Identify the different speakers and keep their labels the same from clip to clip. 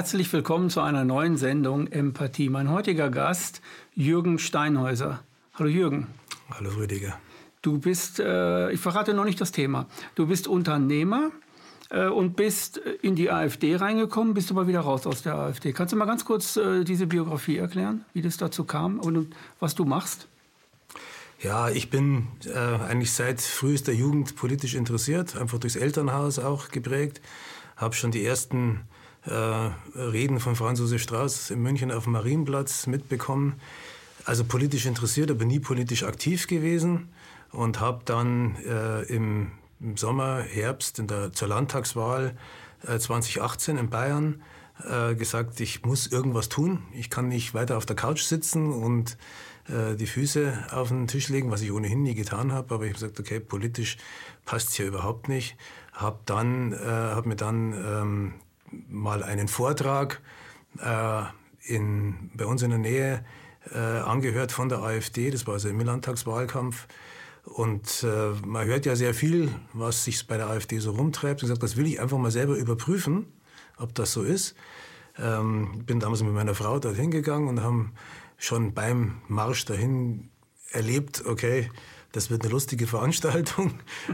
Speaker 1: Herzlich willkommen zu einer neuen Sendung Empathie. Mein heutiger Gast Jürgen Steinhäuser. Hallo Jürgen.
Speaker 2: Hallo Rüdiger.
Speaker 1: Du bist, äh, ich verrate noch nicht das Thema. Du bist Unternehmer äh, und bist in die AfD reingekommen, bist aber wieder raus aus der AfD. Kannst du mal ganz kurz äh, diese Biografie erklären, wie das dazu kam und, was du machst?
Speaker 2: Ja, ich bin äh, eigentlich seit frühester Jugend politisch interessiert, einfach durchs Elternhaus auch geprägt. Habe schon die ersten äh, Reden von Franz Josef Strauß in München auf dem Marienplatz mitbekommen. Also politisch interessiert, aber nie politisch aktiv gewesen und habe dann äh, im, Sommer, Herbst in der, zur Landtagswahl äh, 2018 in Bayern äh, gesagt, ich muss irgendwas tun. Ich kann nicht weiter auf der Couch sitzen und äh, die Füße auf den Tisch legen, was ich ohnehin nie getan habe. Aber ich habe gesagt, okay, politisch passt es hier überhaupt nicht. Habe äh, hab mir dann ähm, mal einen Vortrag äh, in, bei uns in der Nähe äh, angehört von der AfD. Das war also im Landtagswahlkampf. Und äh, man hört ja sehr viel, was sich bei der AfD so rumtreibt. Ich gesagt, das will ich einfach mal selber überprüfen, ob das so ist. Ähm, bin damals mit meiner Frau dorthin gegangen und haben schon beim Marsch dahin erlebt, okay, das wird eine lustige Veranstaltung.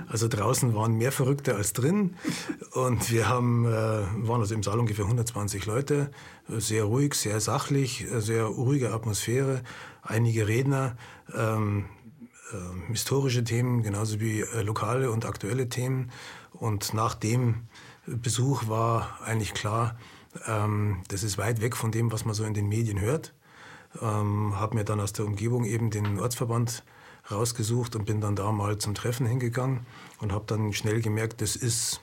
Speaker 2: Also draußen waren mehr Verrückte als drin. Und wir haben, äh, waren also im Saal ungefähr 120 Leute. Sehr ruhig, sehr sachlich, sehr ruhige Atmosphäre. Einige Redner, ähm, äh, historische Themen, genauso wie äh, lokale und aktuelle Themen. Und nach dem Besuch war eigentlich klar, ähm, das ist weit weg von dem, was man so in den Medien hört. Ähm, habe mir dann aus der Umgebung eben den Ortsverband rausgesucht und bin dann da mal zum Treffen hingegangen und habe dann schnell gemerkt, das ist,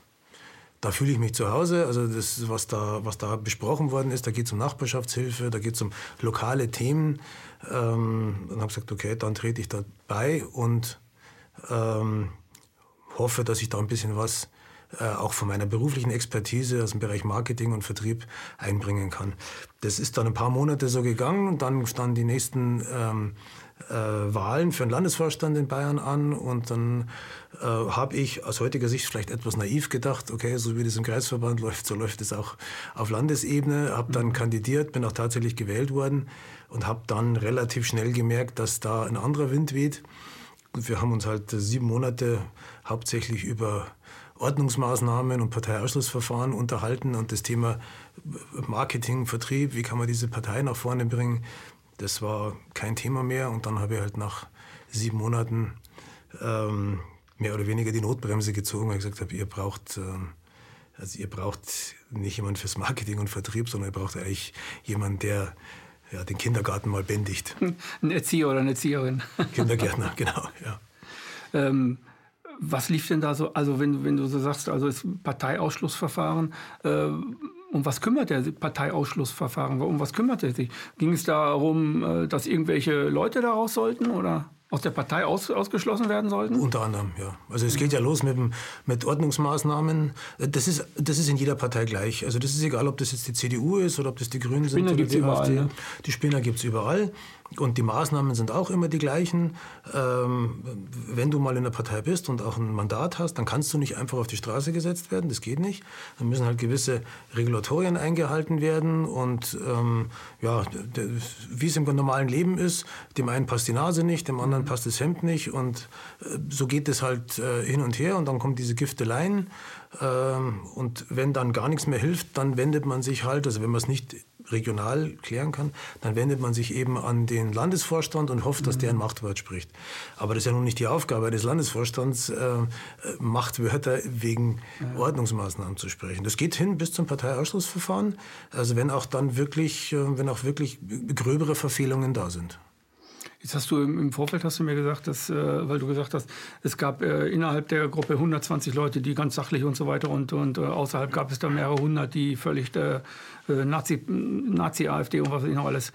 Speaker 2: da fühle ich mich zu Hause. Also das, was da, was da besprochen worden ist, da geht es um Nachbarschaftshilfe, da geht es um lokale Themen. Ähm, und habe gesagt, okay, dann trete ich da bei und ähm, hoffe, dass ich da ein bisschen was äh, auch von meiner beruflichen Expertise aus dem Bereich Marketing und Vertrieb einbringen kann. Das ist dann ein paar Monate so gegangen und dann standen die nächsten ähm, äh, Wahlen für den Landesvorstand in Bayern an und dann äh, habe ich aus heutiger Sicht vielleicht etwas naiv gedacht, okay, so wie das im Kreisverband läuft, so läuft es auch auf Landesebene, habe dann mhm. kandidiert, bin auch tatsächlich gewählt worden und habe dann relativ schnell gemerkt, dass da ein anderer Wind weht. Wir haben uns halt sieben Monate hauptsächlich über Ordnungsmaßnahmen und Parteiausschlussverfahren unterhalten und das Thema Marketing, Vertrieb, wie kann man diese Partei nach vorne bringen, das war kein Thema mehr und dann habe ich halt nach sieben Monaten ähm, mehr oder weniger die Notbremse gezogen, weil ich gesagt habe, ihr braucht, ähm, also ihr braucht nicht jemand fürs Marketing und Vertrieb, sondern ihr braucht eigentlich jemanden, der ja, den Kindergarten mal bändigt.
Speaker 1: Ein Erzieher oder eine Erzieherin.
Speaker 2: Kindergärtner, genau, ja.
Speaker 1: Ähm, was lief denn da so, also wenn, wenn du so sagst, also das Parteiausschlussverfahren, äh, um was kümmert der Parteiausschlussverfahren? Um was kümmert er sich? Ging es darum, äh, dass irgendwelche Leute daraus sollten oder aus der Partei aus, ausgeschlossen werden sollten?
Speaker 2: Unter anderem, ja. Also es geht ja los mit, mit Ordnungsmaßnahmen. Das ist, das ist in jeder Partei gleich. Also das ist egal, ob das jetzt die CDU ist oder ob das die Grünen
Speaker 1: Spinner
Speaker 2: sind oder
Speaker 1: die überall, AfD. Ne?
Speaker 2: Die Spinner gibt es überall. Und die Maßnahmen sind auch immer die gleichen. Ähm, wenn du mal in der Partei bist und auch ein Mandat hast, dann kannst du nicht einfach auf die Straße gesetzt werden. Das geht nicht. Dann müssen halt gewisse Regulatorien eingehalten werden. Und ähm, ja, wie es im normalen Leben ist, dem einen passt die Nase nicht, dem anderen passt das Hemd nicht. Und äh, so geht es halt äh, hin und her. Und dann kommen diese Gifteleien. Ähm, und wenn dann gar nichts mehr hilft, dann wendet man sich halt, also wenn man es nicht regional klären kann, dann wendet man sich eben an den Landesvorstand und hofft, dass der ein Machtwort spricht. Aber das ist ja nun nicht die Aufgabe des Landesvorstands, äh, Machtwörter wegen ja. Ordnungsmaßnahmen zu sprechen. Das geht hin bis zum Parteiausschlussverfahren, also wenn auch dann wirklich, äh, wenn auch wirklich gröbere Verfehlungen da sind.
Speaker 1: Jetzt hast du im, Vorfeld hast du mir gesagt, dass, äh, weil du gesagt hast, es gab äh, innerhalb der Gruppe 120 Leute, die ganz sachlich und so weiter und, und äh, außerhalb gab es da mehrere hundert, die völlig äh, äh, Nazi, Nazi, AfD und was ich noch alles.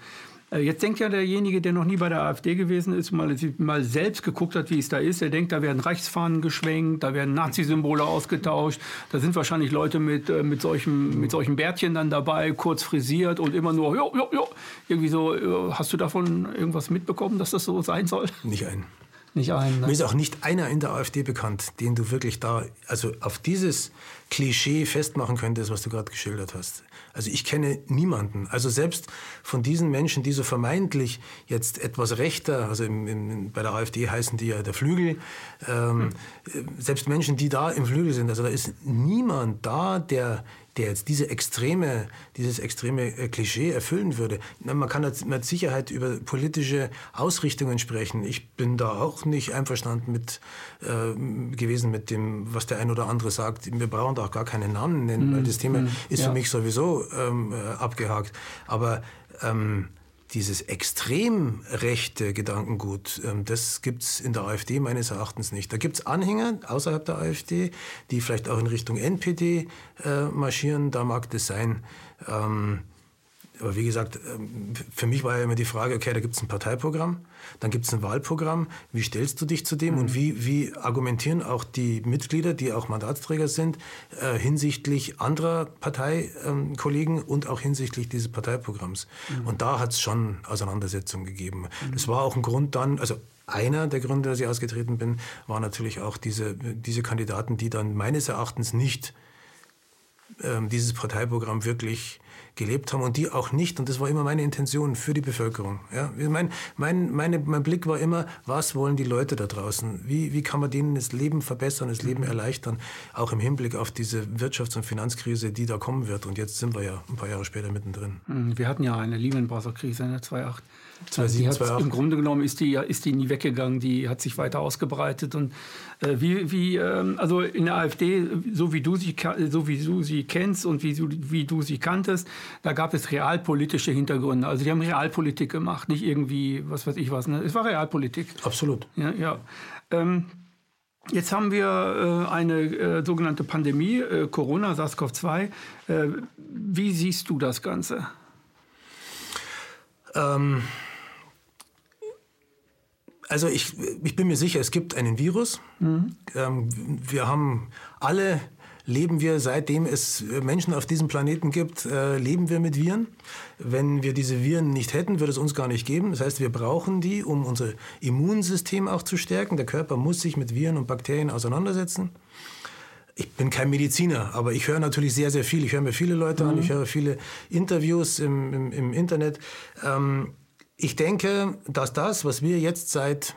Speaker 1: Äh, jetzt denkt ja derjenige, der noch nie bei der AfD gewesen ist, mal, mal selbst geguckt hat, wie es da ist, der denkt, da werden Rechtsfahnen geschwenkt, da werden Nazi-Symbole ausgetauscht, da sind wahrscheinlich Leute mit, äh, mit, solchen, mit solchen Bärtchen dann dabei, kurz frisiert und immer nur, jo, jo, jo. Irgendwie so, hast du davon irgendwas mitbekommen, dass das so sein soll?
Speaker 2: Nicht ein.
Speaker 1: nicht ein.
Speaker 2: Ne? Mir ist auch nicht einer in der AfD bekannt, den du wirklich da, also auf dieses Klischee festmachen könntest, was du gerade geschildert hast. Also ich kenne niemanden. Also selbst von diesen Menschen, die so vermeintlich jetzt etwas rechter, also im, im, bei der AfD heißen die ja der Flügel, ähm, hm. selbst Menschen, die da im Flügel sind, also da ist niemand da, der der jetzt diese extreme, dieses extreme äh, Klischee erfüllen würde. Man kann mit Sicherheit über politische Ausrichtungen sprechen. Ich bin da auch nicht einverstanden mit, äh, gewesen mit dem, was der ein oder andere sagt. Wir brauchen da auch gar keine Namen nennen, mm, weil das Thema mm, ist ja. für mich sowieso ähm, äh, abgehakt. Aber ähm, dieses extrem rechte Gedankengut, ähm, das gibt es in der AfD meines Erachtens nicht. Da gibt es Anhänger außerhalb der AfD, die vielleicht auch in Richtung NPD äh, marschieren, da mag das sein. Aber wie gesagt, ähm, für mich war ja immer die Frage, okay, da gibt es ein Parteiprogramm, dann gibt es ein Wahlprogramm, wie stellst du dich zu dem mhm. und wie, wie argumentieren auch die Mitglieder, die auch Mandatsträger sind, äh, hinsichtlich anderer Parteikollegen ähm, und auch hinsichtlich dieses Parteiprogramms. Mhm. Und da hat es schon Auseinandersetzungen gegeben. Mhm. Das war auch ein Grund dann, also einer der Gründe, dass ich ausgetreten bin, war natürlich auch diese, diese Kandidaten, die dann meines Erachtens nicht ähm, dieses Parteiprogramm wirklich gelebt haben und die auch nicht, und das war immer meine Intention für die Bevölkerung. Ja? Mein, mein, meine, mein Blick war immer, was wollen die Leute da draußen? Wie, wie kann man denen das Leben verbessern, das Leben erleichtern, auch im Hinblick auf diese Wirtschafts- und Finanzkrise, die da kommen wird. Und jetzt sind wir ja ein paar Jahre später mittendrin.
Speaker 1: Mhm, wir hatten ja eine Lehman Brothers Krise in der 2008. 2007, Im Grunde genommen ist die, ist die nie weggegangen, die hat sich weiter ausgebreitet. Und äh, wie, wie ähm, also in der AfD, so wie du sie, so wie du sie kennst und wie, wie du sie kanntest, da gab es realpolitische Hintergründe. Also die haben Realpolitik gemacht, nicht irgendwie, was weiß ich was. Ne? Es war Realpolitik.
Speaker 2: Absolut.
Speaker 1: Ja, ja. Ähm, Jetzt haben wir äh, eine äh, sogenannte Pandemie, äh, Corona, SARS-CoV-2. Äh, wie siehst du das Ganze? Ähm,
Speaker 2: also ich, ich bin mir sicher, es gibt einen Virus. Mhm. Ähm, wir haben alle leben wir, seitdem es Menschen auf diesem Planeten gibt, äh, leben wir mit Viren. Wenn wir diese Viren nicht hätten, würde es uns gar nicht geben. Das heißt, wir brauchen die, um unser Immunsystem auch zu stärken. Der Körper muss sich mit Viren und Bakterien auseinandersetzen. Ich bin kein Mediziner, aber ich höre natürlich sehr, sehr viel. Ich höre mir viele Leute mhm. an, ich höre viele Interviews im, im, im Internet. Ähm, ich denke, dass das, was wir jetzt seit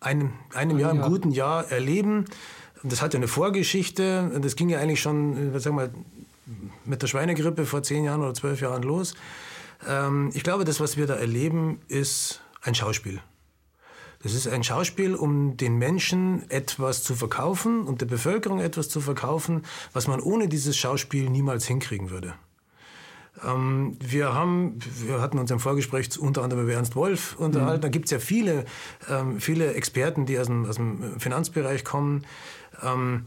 Speaker 2: einem, einem Jahr, einem guten Jahr erleben, das hat ja eine Vorgeschichte. Das ging ja eigentlich schon, sagen wir, mit der Schweinegrippe vor zehn Jahren oder zwölf Jahren los. Ähm, ich glaube, das, was wir da erleben, ist ein Schauspiel. Das ist ein Schauspiel, um den Menschen etwas zu verkaufen und der Bevölkerung etwas zu verkaufen, was man ohne dieses Schauspiel niemals hinkriegen würde. Ähm, wir, haben, wir hatten uns im Vorgespräch unter anderem über Ernst Wolf unterhalten. Mhm. Da gibt es ja viele, ähm, viele Experten, die aus dem, aus dem Finanzbereich kommen. Ähm,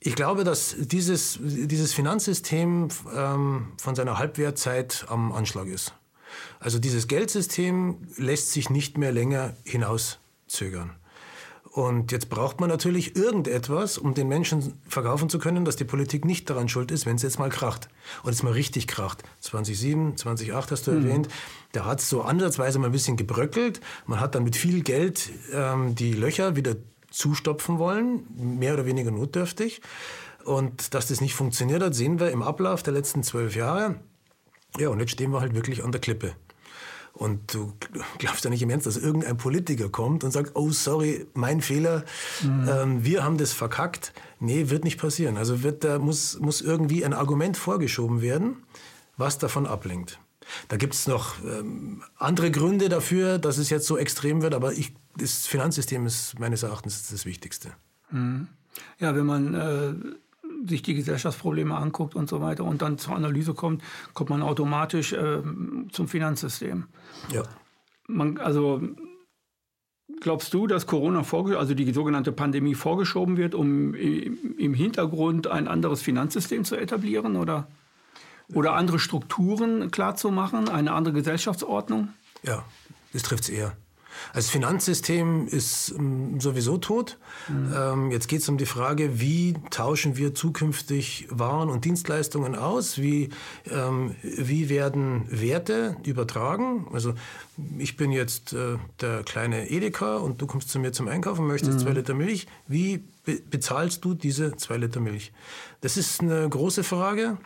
Speaker 2: ich glaube, dass dieses, dieses Finanzsystem von seiner Halbwertzeit am Anschlag ist. Also dieses Geldsystem lässt sich nicht mehr länger hinauszögern. Und jetzt braucht man natürlich irgendetwas, um den Menschen verkaufen zu können, dass die Politik nicht daran schuld ist, wenn es jetzt mal kracht. Und es mal richtig kracht. 2007, 2008 hast du mhm. erwähnt. Da hat es so ansatzweise mal ein bisschen gebröckelt. Man hat dann mit viel Geld ähm, die Löcher wieder zustopfen wollen, mehr oder weniger notdürftig. Und dass das nicht funktioniert hat, sehen wir im Ablauf der letzten zwölf Jahre. Ja, und jetzt stehen wir halt wirklich an der Klippe. Und du glaubst ja nicht im Ernst, dass irgendein Politiker kommt und sagt, oh sorry, mein Fehler, mhm. ähm, wir haben das verkackt. Nee, wird nicht passieren. Also wird, da muss, muss irgendwie ein Argument vorgeschoben werden, was davon ablenkt. Da gibt es noch ähm, andere Gründe dafür, dass es jetzt so extrem wird, aber ich, das Finanzsystem ist meines Erachtens das Wichtigste.
Speaker 1: Mhm. Ja, wenn man äh sich die Gesellschaftsprobleme anguckt und so weiter und dann zur Analyse kommt, kommt man automatisch äh, zum Finanzsystem.
Speaker 2: Ja.
Speaker 1: Man, also glaubst du, dass Corona, also die sogenannte Pandemie, vorgeschoben wird, um im Hintergrund ein anderes Finanzsystem zu etablieren oder, oder andere Strukturen klarzumachen, eine andere Gesellschaftsordnung?
Speaker 2: Ja, das trifft es eher. Also das Finanzsystem ist ähm, sowieso tot. Mhm. Ähm, jetzt geht es um die Frage, wie tauschen wir zukünftig Waren und Dienstleistungen aus? Wie, ähm, wie werden Werte übertragen? Also ich bin jetzt äh, der kleine Edeka und du kommst zu mir zum Einkaufen und möchtest mhm. zwei Liter Milch. Wie be bezahlst du diese zwei Liter Milch? Das ist eine große Frage.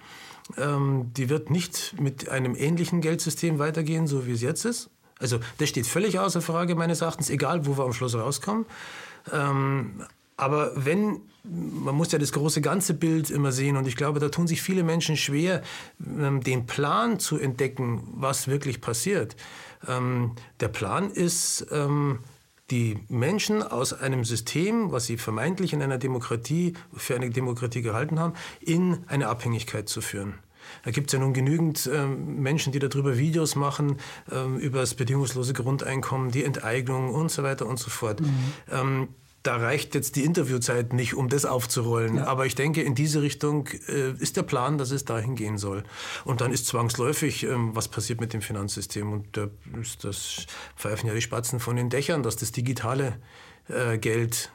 Speaker 2: Die wird nicht mit einem ähnlichen Geldsystem weitergehen, so wie es jetzt ist. Also das steht völlig außer Frage meines Erachtens, egal wo wir am Schluss rauskommen. Ähm, aber wenn, man muss ja das große ganze Bild immer sehen und ich glaube, da tun sich viele Menschen schwer, ähm, den Plan zu entdecken, was wirklich passiert. Ähm, der Plan ist, ähm, die Menschen aus einem System, was sie vermeintlich in einer Demokratie, für eine Demokratie gehalten haben, in eine Abhängigkeit zu führen. Da gibt es ja nun genügend ähm, Menschen, die darüber Videos machen, ähm, über das bedingungslose Grundeinkommen, die Enteignung und so weiter und so fort. Mhm. Ähm, da reicht jetzt die Interviewzeit nicht, um das aufzurollen. Ja. Aber ich denke, in diese Richtung äh, ist der Plan, dass es dahin gehen soll. Und dann ist zwangsläufig, ähm, was passiert mit dem Finanzsystem. Und da ist das pfeifen ja die Spatzen von den Dächern, dass das digitale äh, Geld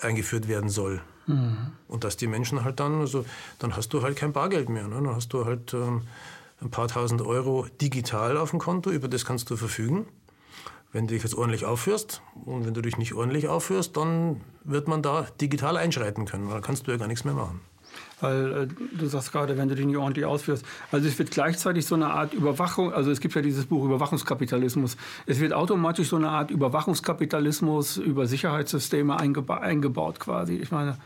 Speaker 2: eingeführt werden soll. Mhm. Und dass die Menschen halt dann, also dann hast du halt kein Bargeld mehr. Ne? Dann hast du halt ähm, ein paar tausend Euro digital auf dem Konto, über das kannst du verfügen. Wenn du dich jetzt ordentlich aufführst und wenn du dich nicht ordentlich aufführst, dann wird man da digital einschreiten können. Da kannst du ja gar nichts mehr machen.
Speaker 1: Weil äh, du sagst gerade, wenn du dich nicht ordentlich ausführst. Also es wird gleichzeitig so eine Art Überwachung, also es gibt ja dieses Buch Überwachungskapitalismus. Es wird automatisch so eine Art Überwachungskapitalismus über Sicherheitssysteme eingeba eingebaut quasi. Ich meine,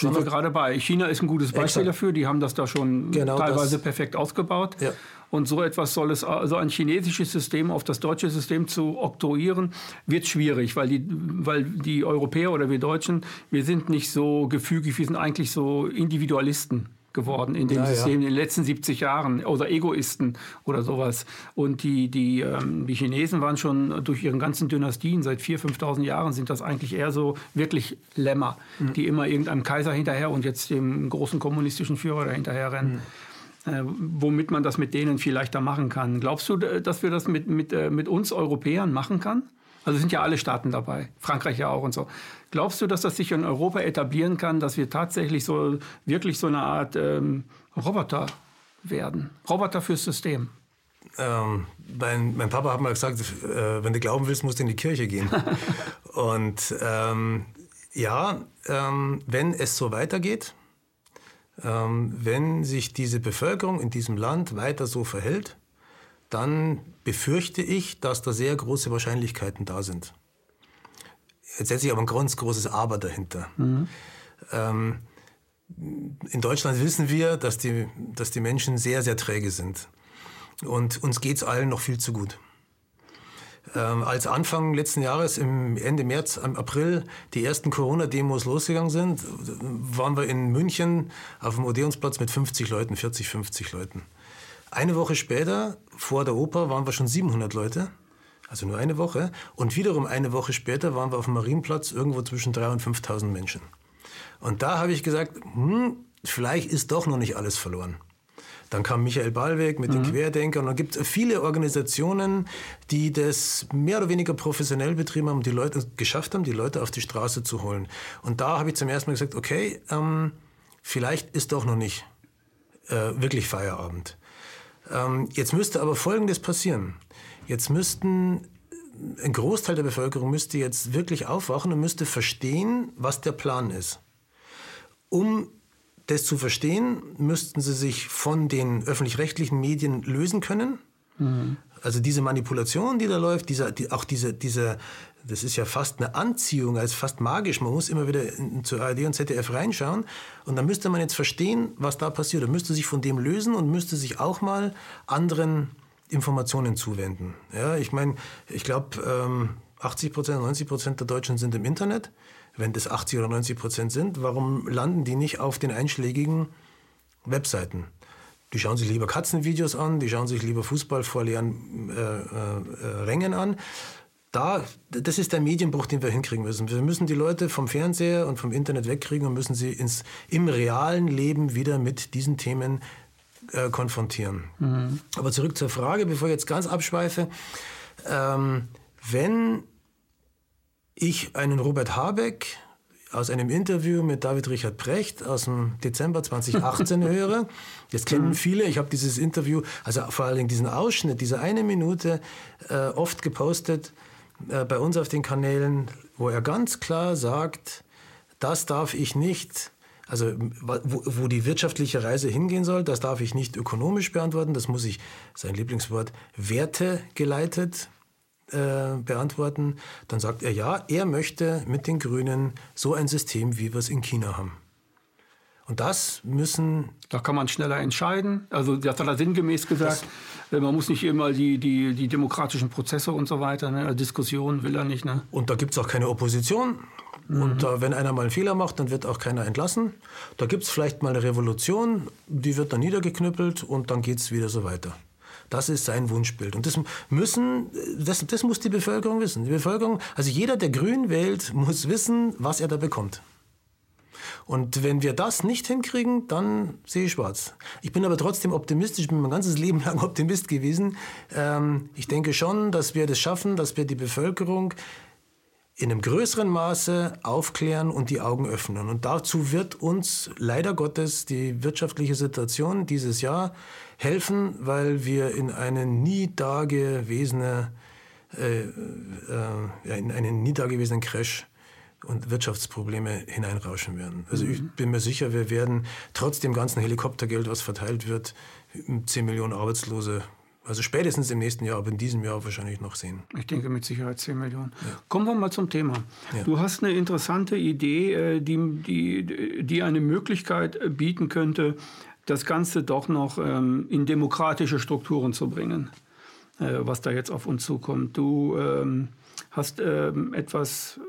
Speaker 1: sind wir gerade bei. China ist ein gutes Beispiel Exakt. dafür. Die haben das da schon genau teilweise das. perfekt ausgebaut. Ja. Und so etwas soll es, also ein chinesisches System auf das deutsche System zu oktroyieren, wird schwierig, weil die, weil die Europäer oder wir Deutschen, wir sind nicht so gefügig, wir sind eigentlich so Individualisten geworden in dem ja, System ja. in den letzten 70 Jahren oder Egoisten oder sowas. Und die, die, ähm, die Chinesen waren schon durch ihren ganzen Dynastien, seit 4.000, 5.000 Jahren sind das eigentlich eher so wirklich Lämmer, mhm. die immer irgendeinem Kaiser hinterher und jetzt dem großen kommunistischen Führer dahinterher rennen. Mhm äh, womit man das mit denen viel leichter machen kann. Glaubst du, dass wir das mit, mit, äh, mit uns Europäern machen kann? Also sind ja alle Staaten dabei, Frankreich ja auch und so. Glaubst du, dass das sich in Europa etablieren kann, dass wir tatsächlich so wirklich so eine Art ähm, Roboter werden? Roboter fürs System?
Speaker 2: Ähm, mein, mein, Papa hat mal gesagt, äh, wenn du glauben willst, musst du in die Kirche gehen. und ähm, ja, ähm, wenn es so weitergeht, ähm, wenn sich diese Bevölkerung in diesem Land weiter so verhält, dann befürchte ich, dass da sehr große Wahrscheinlichkeiten da sind. Jetzt setze ich aber ein ganz großes Aber dahinter. Mhm. Ähm, in Deutschland wissen wir, dass die, dass die Menschen sehr, sehr träge sind. Und uns geht es allen noch viel zu gut. Ähm, als Anfang letzten Jahres, im Ende März, im April, die ersten Corona-Demos losgegangen sind, waren wir in München auf dem Odeonsplatz mit 50 Leuten, 40, 50 Leuten. Eine Woche später, vor der Oper, waren wir schon 700 Leute. Also nur eine Woche. Und wiederum eine Woche später waren wir auf dem Marienplatz irgendwo zwischen 3.000 und 5.000 Menschen. Und da habe ich gesagt, hm, vielleicht ist doch noch nicht alles verloren. Dann kam Michael Ballweg mit mhm. den Querdenkern. Und dann gibt es viele Organisationen, die das mehr oder weniger professionell betrieben haben, die Leute geschafft haben, die Leute auf die Straße zu holen. Und da habe ich zum ersten Mal gesagt, okay, ähm, vielleicht ist doch noch nicht äh, wirklich Feierabend. Ähm, jetzt müsste aber Folgendes passieren. Jetzt müssten ein Großteil der Bevölkerung müsste jetzt wirklich aufwachen und müsste verstehen, was der Plan ist. Um das zu verstehen, müssten sie sich von den öffentlich-rechtlichen Medien lösen können. Mhm. Also diese Manipulation, die da läuft, dieser, die, auch diese, diese, das ist ja fast eine Anziehung, also fast magisch. Man muss immer wieder zur ARD und ZDF reinschauen. Und dann müsste man jetzt verstehen, was da passiert. Man müsste sich von dem lösen und müsste sich auch mal anderen Informationen zuwenden. Ja, ich meine, ich glaube, ähm, 80 Prozent, 90 Prozent der Deutschen sind im Internet wenn das 80 oder 90 Prozent sind, warum landen die nicht auf den einschlägigen Webseiten? Die schauen sich lieber Katzenvideos an, die schauen sich lieber Fußball vor leeren äh, äh, Rängen an. Da, das ist der Medienbruch, den wir hinkriegen müssen. Wir müssen die Leute vom Fernseher und vom Internet wegkriegen und müssen sie ins, im realen Leben wieder mit diesen Themen äh, konfrontieren. Mhm. Aber zurück zur Frage, bevor ich jetzt ganz abschweife. Ähm, wenn ich einen Robert Habeck aus einem Interview mit David Richard Precht aus dem Dezember 2018 höre. Das kennen mhm. viele. Ich habe dieses Interview, also vor allem diesen Ausschnitt, diese eine Minute, äh, oft gepostet äh, bei uns auf den Kanälen, wo er ganz klar sagt, das darf ich nicht also wo, wo, die wirtschaftliche Reise hingehen soll, das darf ich nicht ökonomisch beantworten, das muss ich, sein Lieblingswort, wertegeleitet äh, beantworten. Dann sagt er ja, er möchte mit den Grünen so ein System, wie wir es in China haben. Und das müssen.
Speaker 1: Da kann man schneller entscheiden. Also, das hat er sinngemäß gesagt. Äh, man muss nicht immer die, die, die demokratischen Prozesse und so weiter, ne? Diskussionen will er nicht. Ne?
Speaker 2: Und da gibt es auch keine Opposition. Mhm. Und äh, wenn einer mal einen Fehler macht, dann wird auch keiner entlassen. Da gibt es vielleicht mal eine Revolution, die wird dann niedergeknüppelt und dann geht es wieder so weiter. Das ist sein Wunschbild. Und das müssen, das, das muss die Bevölkerung wissen. Die Bevölkerung, also jeder, der Grün wählt, muss wissen, was er da bekommt. Und wenn wir das nicht hinkriegen, dann sehe ich schwarz. Ich bin aber trotzdem optimistisch, ich bin mein ganzes Leben lang Optimist gewesen. Ähm, ich denke schon, dass wir das schaffen, dass wir die Bevölkerung in einem größeren Maße aufklären und die Augen öffnen. Und dazu wird uns leider Gottes die wirtschaftliche Situation dieses Jahr helfen, weil wir in eine nie dagewesene, äh, äh, in einen nie dagewesenen Crash und Wirtschaftsprobleme hineinrauschen werden. Also ich mhm. bin mir sicher, wir werden trotz dem ganzen Helikoptergeld, was verteilt wird, 10 Millionen Arbeitslose also spätestens im nächsten Jahr, aber in diesem Jahr wahrscheinlich noch sehen.
Speaker 1: Ich denke mit Sicherheit 10 Millionen. Ja. Kommen wir mal zum Thema. Ja. Du hast eine interessante Idee, äh, die, die, die eine Möglichkeit äh, bieten könnte, das Ganze doch noch ähm, in demokratische Strukturen zu bringen, äh, was da jetzt auf uns zukommt. Du ähm, hast ähm, etwas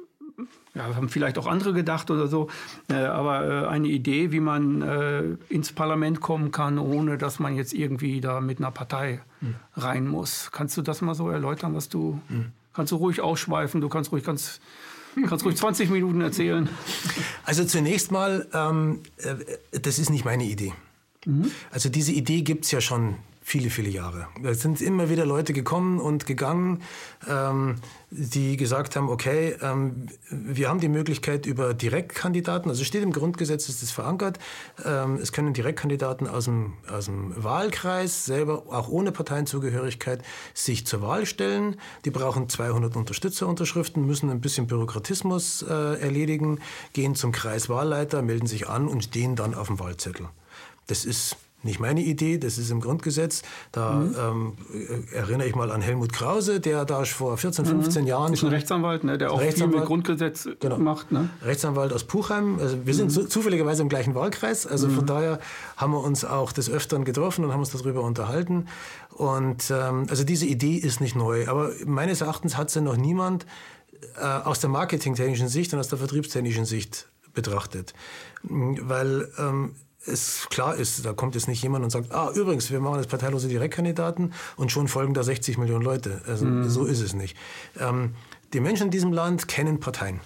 Speaker 1: ja, haben vielleicht auch andere gedacht oder so, äh, aber äh, eine Idee, wie man äh, ins Parlament kommen kann, ohne dass man jetzt irgendwie da mit einer Partei mhm. rein muss. Kannst du das mal so erläutern, was du, mhm. kannst du ruhig ausschweifen, du kannst ruhig ganz, kannst ruhig 20 Minuten erzählen.
Speaker 2: Also zunächst mal, ähm, äh, das ist nicht meine Idee. Mhm. Also diese Idee gibt es ja schon viele, viele Jahre. Es sind immer wieder Leute gekommen und gegangen, ähm, die gesagt haben, okay, ähm, wir haben die Möglichkeit über Direktkandidaten, also steht im Grundgesetz, ist das verankert, ähm, es können Direktkandidaten aus dem, aus dem Wahlkreis selber, auch ohne Parteienzugehörigkeit, sich zur Wahl stellen. Die brauchen 200 Unterstützerunterschriften, müssen ein bisschen Bürokratismus äh, erledigen, gehen zum Kreiswahlleiter, melden sich an und stehen dann auf dem Wahlzettel. Das ist nicht meine Idee, das ist im Grundgesetz. Da mhm. ähm, erinnere ich mal an Helmut Krause, der da vor 14, 15 mhm. Jahren.
Speaker 1: Ist ein Rechtsanwalt, ne, der auch viel mit Grundgesetz genau. macht. Ne?
Speaker 2: Rechtsanwalt aus Puchheim. Also wir sind mhm. zufälligerweise im gleichen Wahlkreis. Also von mhm. daher haben wir uns auch des Öfteren getroffen und haben uns darüber unterhalten. Und ähm, also diese Idee ist nicht neu. Aber meines Erachtens hat sie noch niemand äh, aus der marketingtechnischen Sicht und aus der vertriebstechnischen Sicht betrachtet. Weil ähm, es klar ist, da kommt jetzt nicht jemand und sagt, ah, übrigens, wir machen jetzt parteilose Direktkandidaten und schon folgen da 60 Millionen Leute. Also mhm. so ist es nicht. Ähm, die Menschen in diesem Land kennen Parteien.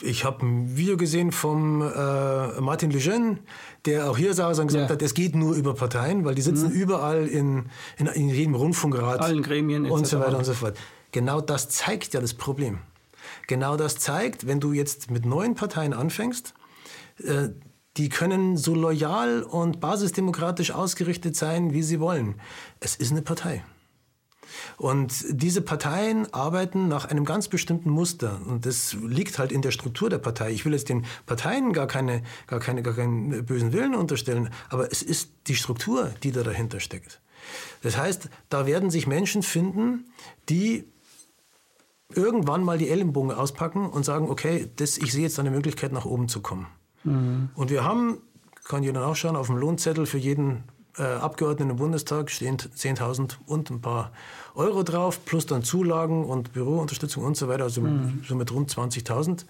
Speaker 2: Ich habe ein Video gesehen vom äh, Martin Lejeune, der auch hier saß und gesagt ja. hat, es geht nur über Parteien, weil die sitzen mhm. überall in, in, in, jedem Rundfunkrat
Speaker 1: Allen Gremien
Speaker 2: und so weiter und so fort. Genau das zeigt ja das Problem. Genau das zeigt, wenn du jetzt mit neuen Parteien anfängst, äh, die können so loyal und basisdemokratisch ausgerichtet sein, wie sie wollen. Es ist eine Partei. Und diese Parteien arbeiten nach einem ganz bestimmten Muster. Und das liegt halt in der Struktur der Partei. Ich will jetzt den Parteien gar, keine, gar, keine, gar keinen bösen Willen unterstellen, aber es ist die Struktur, die da dahinter steckt. Das heißt, da werden sich Menschen finden, die irgendwann mal die Ellenbogen auspacken und sagen, okay, das, ich sehe jetzt eine Möglichkeit, nach oben zu kommen. Mhm. Und wir haben, kann jeder nachschauen, auf dem Lohnzettel für jeden äh, Abgeordneten im Bundestag stehen 10.000 und ein paar Euro drauf, plus dann Zulagen und Bürounterstützung und so weiter, also mhm. so mit rund 20.000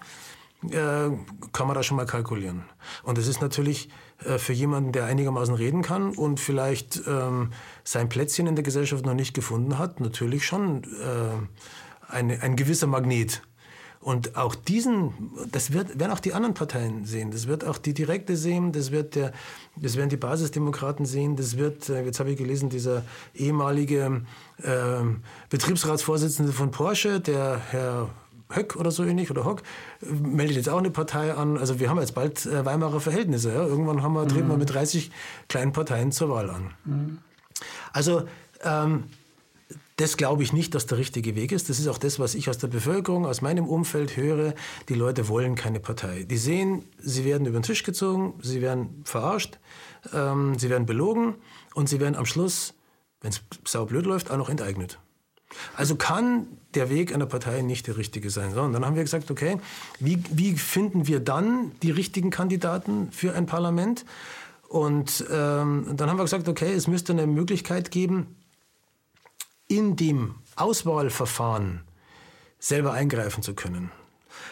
Speaker 2: äh, kann man da schon mal kalkulieren. Und es ist natürlich äh, für jemanden, der einigermaßen reden kann und vielleicht ähm, sein Plätzchen in der Gesellschaft noch nicht gefunden hat, natürlich schon äh, eine, ein gewisser Magnet. Und auch diesen, das wird, werden auch die anderen Parteien sehen. Das wird auch die Direkte sehen, das, wird der, das werden die Basisdemokraten sehen, das wird, äh, jetzt habe ich gelesen, dieser ehemalige äh, Betriebsratsvorsitzende von Porsche, der Herr Höck oder so ähnlich oder Hock meldet jetzt auch eine Partei an. Also wir haben jetzt bald äh, Weimarer Verhältnisse. Ja? Irgendwann haben wir, treten wir mhm. mit 30 kleinen Parteien zur Wahl an. Mhm. Also ähm, das glaube ich nicht, dass der richtige Weg ist. Das ist auch das, was ich aus der Bevölkerung, aus meinem Umfeld höre. Die Leute wollen keine Partei. Die sehen, sie werden über den Tisch gezogen, sie werden verarscht, ähm, sie werden belogen und sie werden am Schluss, wenn es saublöd läuft, auch noch enteignet. Also kann der Weg einer Partei nicht der richtige sein. So, und dann haben wir gesagt, okay, wie, wie finden wir dann die richtigen Kandidaten für ein Parlament? Und ähm, dann haben wir gesagt, okay, es müsste eine Möglichkeit geben, in dem Auswahlverfahren selber eingreifen zu können.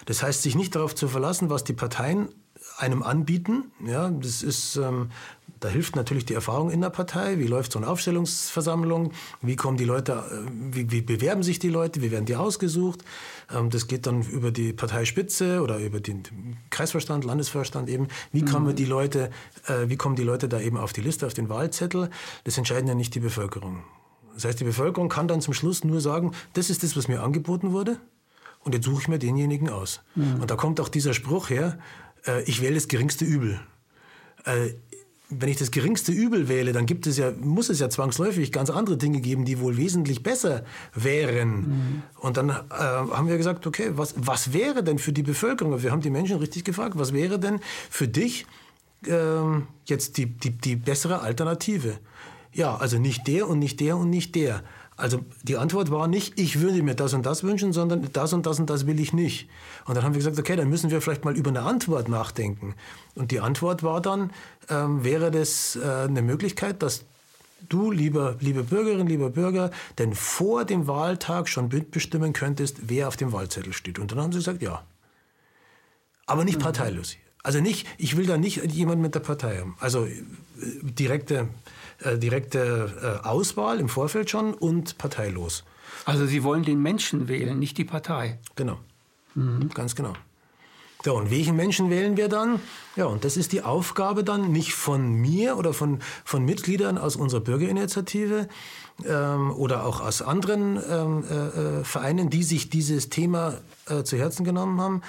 Speaker 2: Das heißt, sich nicht darauf zu verlassen, was die Parteien einem anbieten. Ja, das ist, ähm, da hilft natürlich die Erfahrung in der Partei. Wie läuft so eine Aufstellungsversammlung? Wie kommen die Leute, äh, wie, wie, bewerben sich die Leute? Wie werden die ausgesucht? Ähm, das geht dann über die Parteispitze oder über den Kreisvorstand, Landesvorstand eben. Wie kommen mhm. die Leute, äh, wie kommen die Leute da eben auf die Liste, auf den Wahlzettel? Das entscheiden ja nicht die Bevölkerung. Das heißt, die Bevölkerung kann dann zum Schluss nur sagen, das ist das, was mir angeboten wurde und jetzt suche ich mir denjenigen aus. Mhm. Und da kommt auch dieser Spruch her, äh, ich wähle das geringste Übel. Äh, wenn ich das geringste Übel wähle, dann gibt es ja, muss es ja zwangsläufig ganz andere Dinge geben, die wohl wesentlich besser wären. Mhm. Und dann äh, haben wir gesagt, okay, was, was wäre denn für die Bevölkerung? Wir haben die Menschen richtig gefragt, was wäre denn für dich ähm, jetzt die, die, die bessere Alternative? Ja, also nicht der und nicht der und nicht der. Also die Antwort war nicht, ich würde mir das und das wünschen, sondern das und das und das will ich nicht. Und dann haben wir gesagt, okay, dann müssen wir vielleicht mal über eine Antwort nachdenken. Und die Antwort war dann, ähm, wäre das äh, eine Möglichkeit, dass du, lieber, liebe Bürgerin, lieber Bürger, denn vor dem Wahltag schon mitbestimmen könntest, wer auf dem Wahlzettel steht. Und dann haben sie gesagt, ja. Aber nicht mhm. parteilos. Also nicht, ich will da nicht jemanden mit der Partei haben. Also äh, direkte äh, direkte äh, Auswahl im Vorfeld schon und parteilos.
Speaker 1: Also Sie wollen den Menschen wählen, nicht die Partei.
Speaker 2: Genau, mhm. ganz genau. Ja, und welchen Menschen wählen wir dann? Ja, und das ist die Aufgabe dann nicht von mir oder von, von Mitgliedern aus unserer Bürgerinitiative ähm, oder auch aus anderen ähm, äh, äh Vereinen, die sich dieses Thema äh, zu Herzen genommen haben,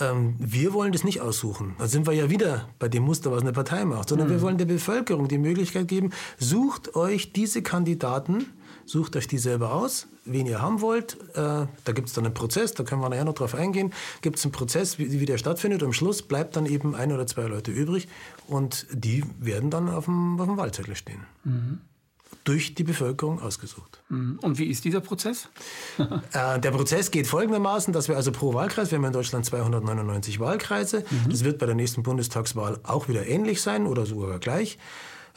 Speaker 2: ähm, wir wollen das nicht aussuchen. Da sind wir ja wieder bei dem Muster, was eine Partei macht, sondern mhm. wir wollen der Bevölkerung die Möglichkeit geben, sucht euch diese Kandidaten, sucht euch die selber aus, wen ihr haben wollt. Äh, da gibt es dann einen Prozess, da können wir nachher noch drauf eingehen. Gibt es einen Prozess, wie, wie der stattfindet. Und am Schluss bleibt dann eben ein oder zwei Leute übrig und die werden dann auf dem, auf dem Wahlzettel stehen. Mhm durch die Bevölkerung ausgesucht.
Speaker 1: Mhm. Und wie ist dieser Prozess?
Speaker 2: äh, der Prozess geht folgendermaßen, dass wir also pro Wahlkreis, wir haben in Deutschland 299 Wahlkreise, mhm. das wird bei der nächsten Bundestagswahl auch wieder ähnlich sein oder sogar gleich.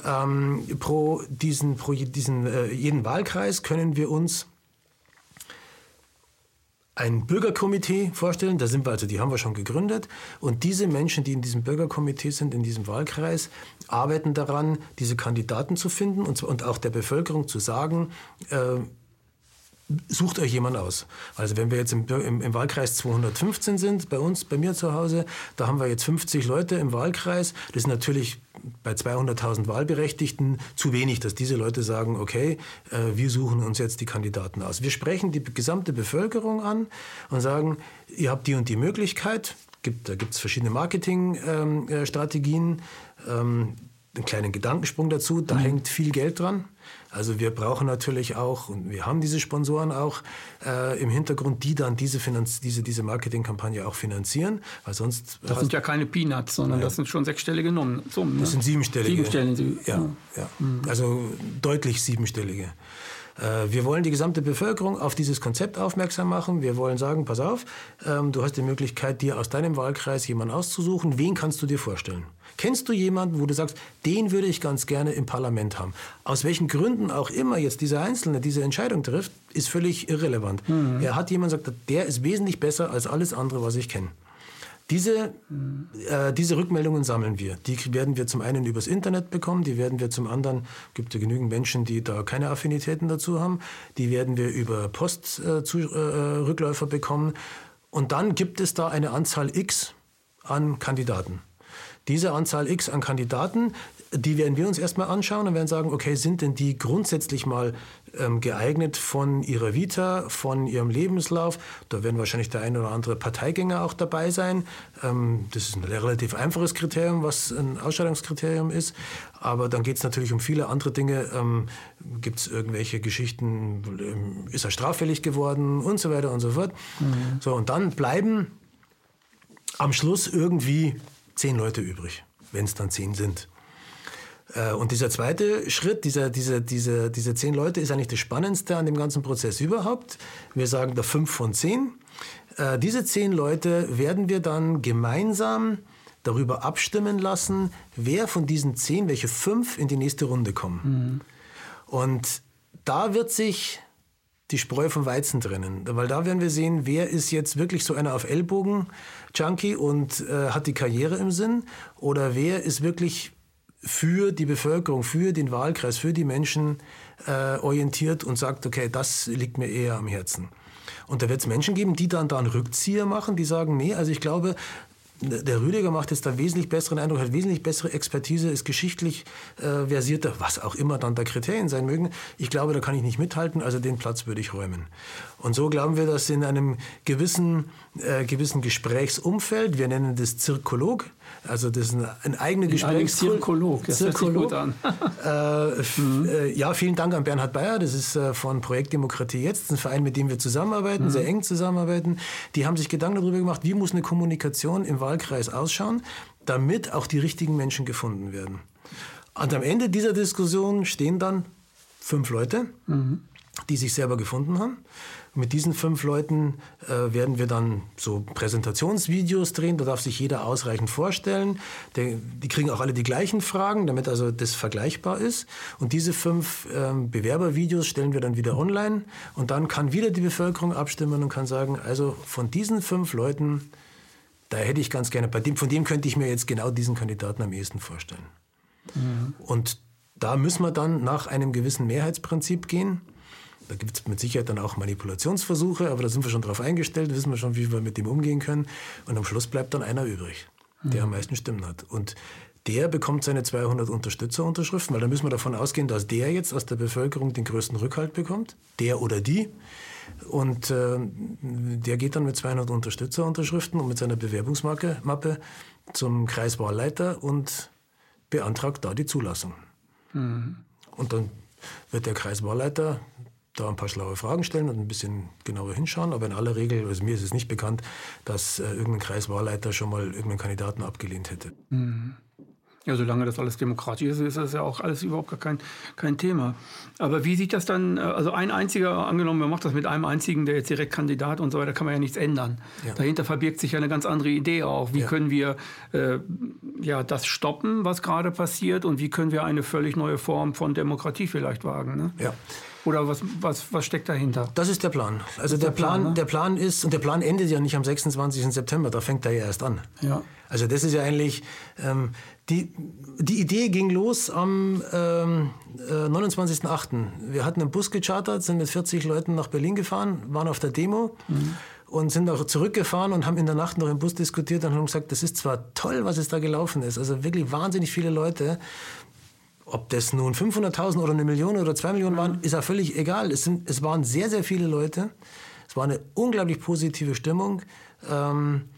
Speaker 2: Ähm, pro diesen, pro diesen äh, jeden Wahlkreis können wir uns ein Bürgerkomitee vorstellen. Da sind wir also, die haben wir schon gegründet. Und diese Menschen, die in diesem Bürgerkomitee sind, in diesem Wahlkreis, arbeiten daran, diese Kandidaten zu finden und, und auch der Bevölkerung zu sagen, äh, sucht euch jemand aus. Also wenn wir jetzt im, im, im, Wahlkreis 215 sind, bei uns, bei mir zu Hause, da haben wir jetzt 50 Leute im Wahlkreis. Das ist natürlich bei 200.000 Wahlberechtigten zu wenig, dass diese Leute sagen, okay, äh, wir suchen uns jetzt die Kandidaten aus. Wir sprechen die gesamte Bevölkerung an und sagen, ihr habt die und die Möglichkeit. Gibt, da gibt es verschiedene Marketingstrategien. Ähm, äh, ähm, einen kleinen Gedankensprung dazu, da mhm. hängt viel Geld dran. Also wir brauchen natürlich auch, und wir haben diese Sponsoren auch äh, im Hintergrund, die dann diese, Finanz diese, diese Marketingkampagne auch finanzieren, weil sonst...
Speaker 1: Das sind ja keine Peanuts, sondern ja. das sind schon sechsstellige Summen.
Speaker 2: Ne? Das sind siebenstellige.
Speaker 1: Siebenstellige.
Speaker 2: Ja, ja. Mhm. also deutlich siebenstellige. Äh, wir wollen die gesamte Bevölkerung auf dieses Konzept aufmerksam machen. Wir wollen sagen, pass auf, ähm, du hast die Möglichkeit, dir aus deinem Wahlkreis jemanden auszusuchen. Wen kannst du dir vorstellen? Kennst du jemanden, wo du sagst, den würde ich ganz gerne im Parlament haben? Aus welchen Gründen auch immer jetzt dieser Einzelne diese Entscheidung trifft, ist völlig irrelevant. Mhm. Er hat jemanden gesagt, der ist wesentlich besser als alles andere, was ich kenne. Diese, äh, diese Rückmeldungen sammeln wir. Die werden wir zum einen übers Internet bekommen, die werden wir zum anderen, gibt ja genügend Menschen, die da keine Affinitäten dazu haben, die werden wir über Postrückläufer äh, äh, bekommen. Und dann gibt es da eine Anzahl X an Kandidaten diese Anzahl X an Kandidaten, die werden wir uns erstmal anschauen und werden sagen, okay, sind denn die grundsätzlich mal ähm, geeignet von ihrer Vita, von ihrem Lebenslauf? Da werden wahrscheinlich der ein oder andere Parteigänger auch dabei sein. Ähm, das ist ein relativ einfaches Kriterium, was ein Ausscheidungskriterium ist. Aber dann geht es natürlich um viele andere Dinge. Ähm, Gibt es irgendwelche Geschichten? Ähm, ist er straffällig geworden und so weiter und so fort. Mhm. So, und dann bleiben am Schluss irgendwie zehn Leute übrig, wenn es dann zehn sind. Äh, und dieser zweite Schritt, dieser, dieser, diese, diese zehn Leute, ist eigentlich das Spannendste an dem ganzen Prozess überhaupt. Wir sagen da fünf von zehn. Äh, diese zehn Leute werden wir dann gemeinsam darüber abstimmen lassen, wer von diesen zehn, welche fünf in die nächste Runde kommen. Mhm. Und da wird sich die Spreu vom Weizen trennen, weil da werden wir sehen, wer ist jetzt wirklich so einer auf Ellbogen Junkie und äh, hat die Karriere im Sinn oder wer ist wirklich für die Bevölkerung, für den Wahlkreis, für die Menschen äh, orientiert und sagt, okay, das liegt mir eher am Herzen. Und da wird es Menschen geben, die dann da einen Rückzieher machen, die sagen, nee, also ich glaube, der Rüdiger macht jetzt da wesentlich besseren Eindruck, hat wesentlich bessere Expertise, ist geschichtlich äh, versierter, was auch immer dann da Kriterien sein mögen. Ich glaube, da kann ich nicht mithalten, also den Platz würde ich räumen. Und so glauben wir, dass in einem gewissen, äh, gewissen Gesprächsumfeld, wir nennen das Zirkolog, also das ist ein, ein eigener Gesprächs...
Speaker 1: Zirkolog, das Zirkolog. hört sich gut
Speaker 2: an. äh, mhm. Äh, ja, vielen Dank an Bernhard Bayer, das ist äh, von Projekt Demokratie Jetzt, ein Verein, mit dem wir zusammenarbeiten, mhm. sehr eng zusammenarbeiten. Die haben sich Gedanken darüber gemacht, wie muss eine Kommunikation im Wahlkreis ausschauen, damit auch die richtigen Menschen gefunden werden. Und am Ende dieser Diskussion stehen dann fünf Leute, mhm. die sich selber gefunden haben. Mit diesen fünf Leuten äh, werden wir dann so Präsentationsvideos drehen. Da darf sich jeder ausreichend vorstellen. Die, die kriegen auch alle die gleichen Fragen, damit also das vergleichbar ist. Und diese fünf ähm, Bewerbervideos stellen wir dann wieder online. Und dann kann wieder die Bevölkerung abstimmen und kann sagen, also von diesen fünf Leuten, da hätte ich ganz gerne, bei dem, von dem könnte ich mir jetzt genau diesen Kandidaten am ehesten vorstellen. Mhm. Und da müssen wir dann nach einem gewissen Mehrheitsprinzip gehen. Da gibt es mit Sicherheit dann auch Manipulationsversuche, aber da sind wir schon drauf eingestellt, wissen wir schon, wie wir mit dem umgehen können. Und am Schluss bleibt dann einer übrig, der mhm. am meisten Stimmen hat. Und der bekommt seine 200 Unterstützerunterschriften, weil da müssen wir davon ausgehen, dass der jetzt aus der Bevölkerung den größten Rückhalt bekommt, der oder die. Und äh, der geht dann mit 200 Unterstützerunterschriften und mit seiner Bewerbungsmappe zum Kreiswahlleiter und beantragt da die Zulassung. Mhm. Und dann wird der Kreiswahlleiter da ein paar schlaue Fragen stellen und ein bisschen genauer hinschauen. Aber in aller Regel, also mir ist es nicht bekannt, dass äh, irgendein Kreiswahlleiter schon mal irgendeinen Kandidaten abgelehnt hätte.
Speaker 1: Mhm. Ja, solange das alles demokratisch ist, ist das ja auch alles überhaupt gar kein, kein Thema. Aber wie sieht das dann, äh, also ein einziger, angenommen, man macht das mit einem einzigen, der jetzt direkt Kandidat und so weiter, kann man ja nichts ändern. Ja. Dahinter verbirgt sich ja eine ganz andere Idee auch. Wie ja. können wir äh, ja, das stoppen, was gerade passiert und wie können wir eine völlig neue Form von Demokratie vielleicht wagen? Ne?
Speaker 2: Ja.
Speaker 1: Oder was, was, was steckt dahinter?
Speaker 2: Das ist der Plan. Also der, der, Plan, Plan ne? der Plan ist, und der Plan endet ja nicht am 26. September, da fängt er ja erst an.
Speaker 1: Ja.
Speaker 2: Also das ist ja eigentlich, ähm, die, die Idee ging los am ähm, äh, 29.08. Wir hatten einen Bus gechartert, sind mit 40 Leuten nach Berlin gefahren, waren auf der Demo. Mhm und sind auch zurückgefahren und haben in der Nacht noch im Bus diskutiert und haben gesagt, das ist zwar toll, was es da gelaufen ist, also wirklich wahnsinnig viele Leute, ob das nun 500.000 oder eine Million oder zwei Millionen waren, ist ja völlig egal. Es, sind, es waren sehr, sehr viele Leute. Es war eine unglaublich positive Stimmung. Ähm,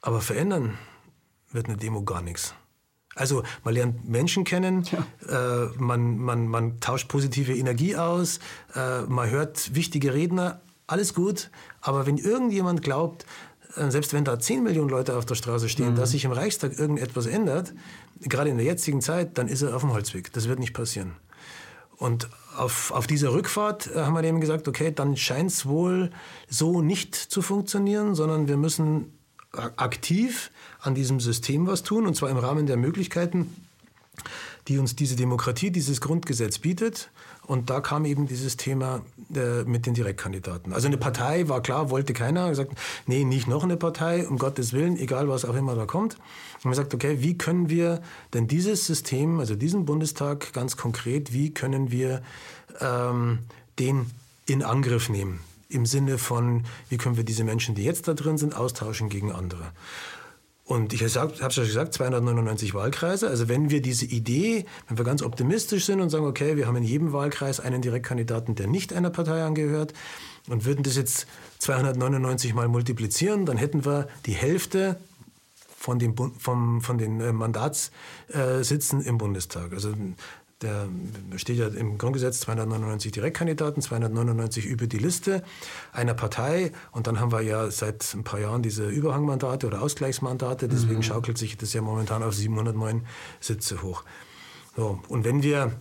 Speaker 2: aber verändern wird eine Demo gar nichts. Also man lernt Menschen kennen, ja. äh, man, man, man tauscht positive Energie aus, äh, man hört wichtige Redner, alles gut. Aber wenn irgendjemand glaubt, äh, selbst wenn da 10 Millionen Leute auf der Straße stehen, mhm. dass sich im Reichstag irgendetwas ändert, gerade in der jetzigen Zeit, dann ist er auf dem Holzweg. Das wird nicht passieren. Und auf, auf dieser Rückfahrt äh, haben wir eben gesagt, okay, dann scheint es wohl so nicht zu funktionieren, sondern wir müssen aktiv an diesem System was tun, und zwar im Rahmen der Möglichkeiten, die uns diese Demokratie, dieses Grundgesetz bietet. Und da kam eben dieses Thema äh, mit den Direktkandidaten. Also eine Partei war klar, wollte keiner. Gesagt, nee, nicht noch eine Partei, um Gottes Willen, egal was auch immer da kommt. Und man sagt, okay, wie können wir denn dieses System, also diesen Bundestag ganz konkret, wie können wir ähm, den in Angriff nehmen? Im Sinne von, wie können wir diese Menschen, die jetzt da drin sind, austauschen gegen andere? Und ich habe schon gesagt, 299 Wahlkreise. Also wenn wir diese Idee, wenn wir ganz optimistisch sind und sagen, okay, wir haben in jedem Wahlkreis einen Direktkandidaten, der nicht einer Partei angehört, und würden das jetzt 299 mal multiplizieren, dann hätten wir die Hälfte von, dem, vom, von den äh, Mandatssitzen im Bundestag. Also der steht ja im Grundgesetz 299 Direktkandidaten, 299 über die Liste einer Partei. Und dann haben wir ja seit ein paar Jahren diese Überhangmandate oder Ausgleichsmandate. Deswegen mhm. schaukelt sich das ja momentan auf 709 Sitze hoch. So, und wenn wir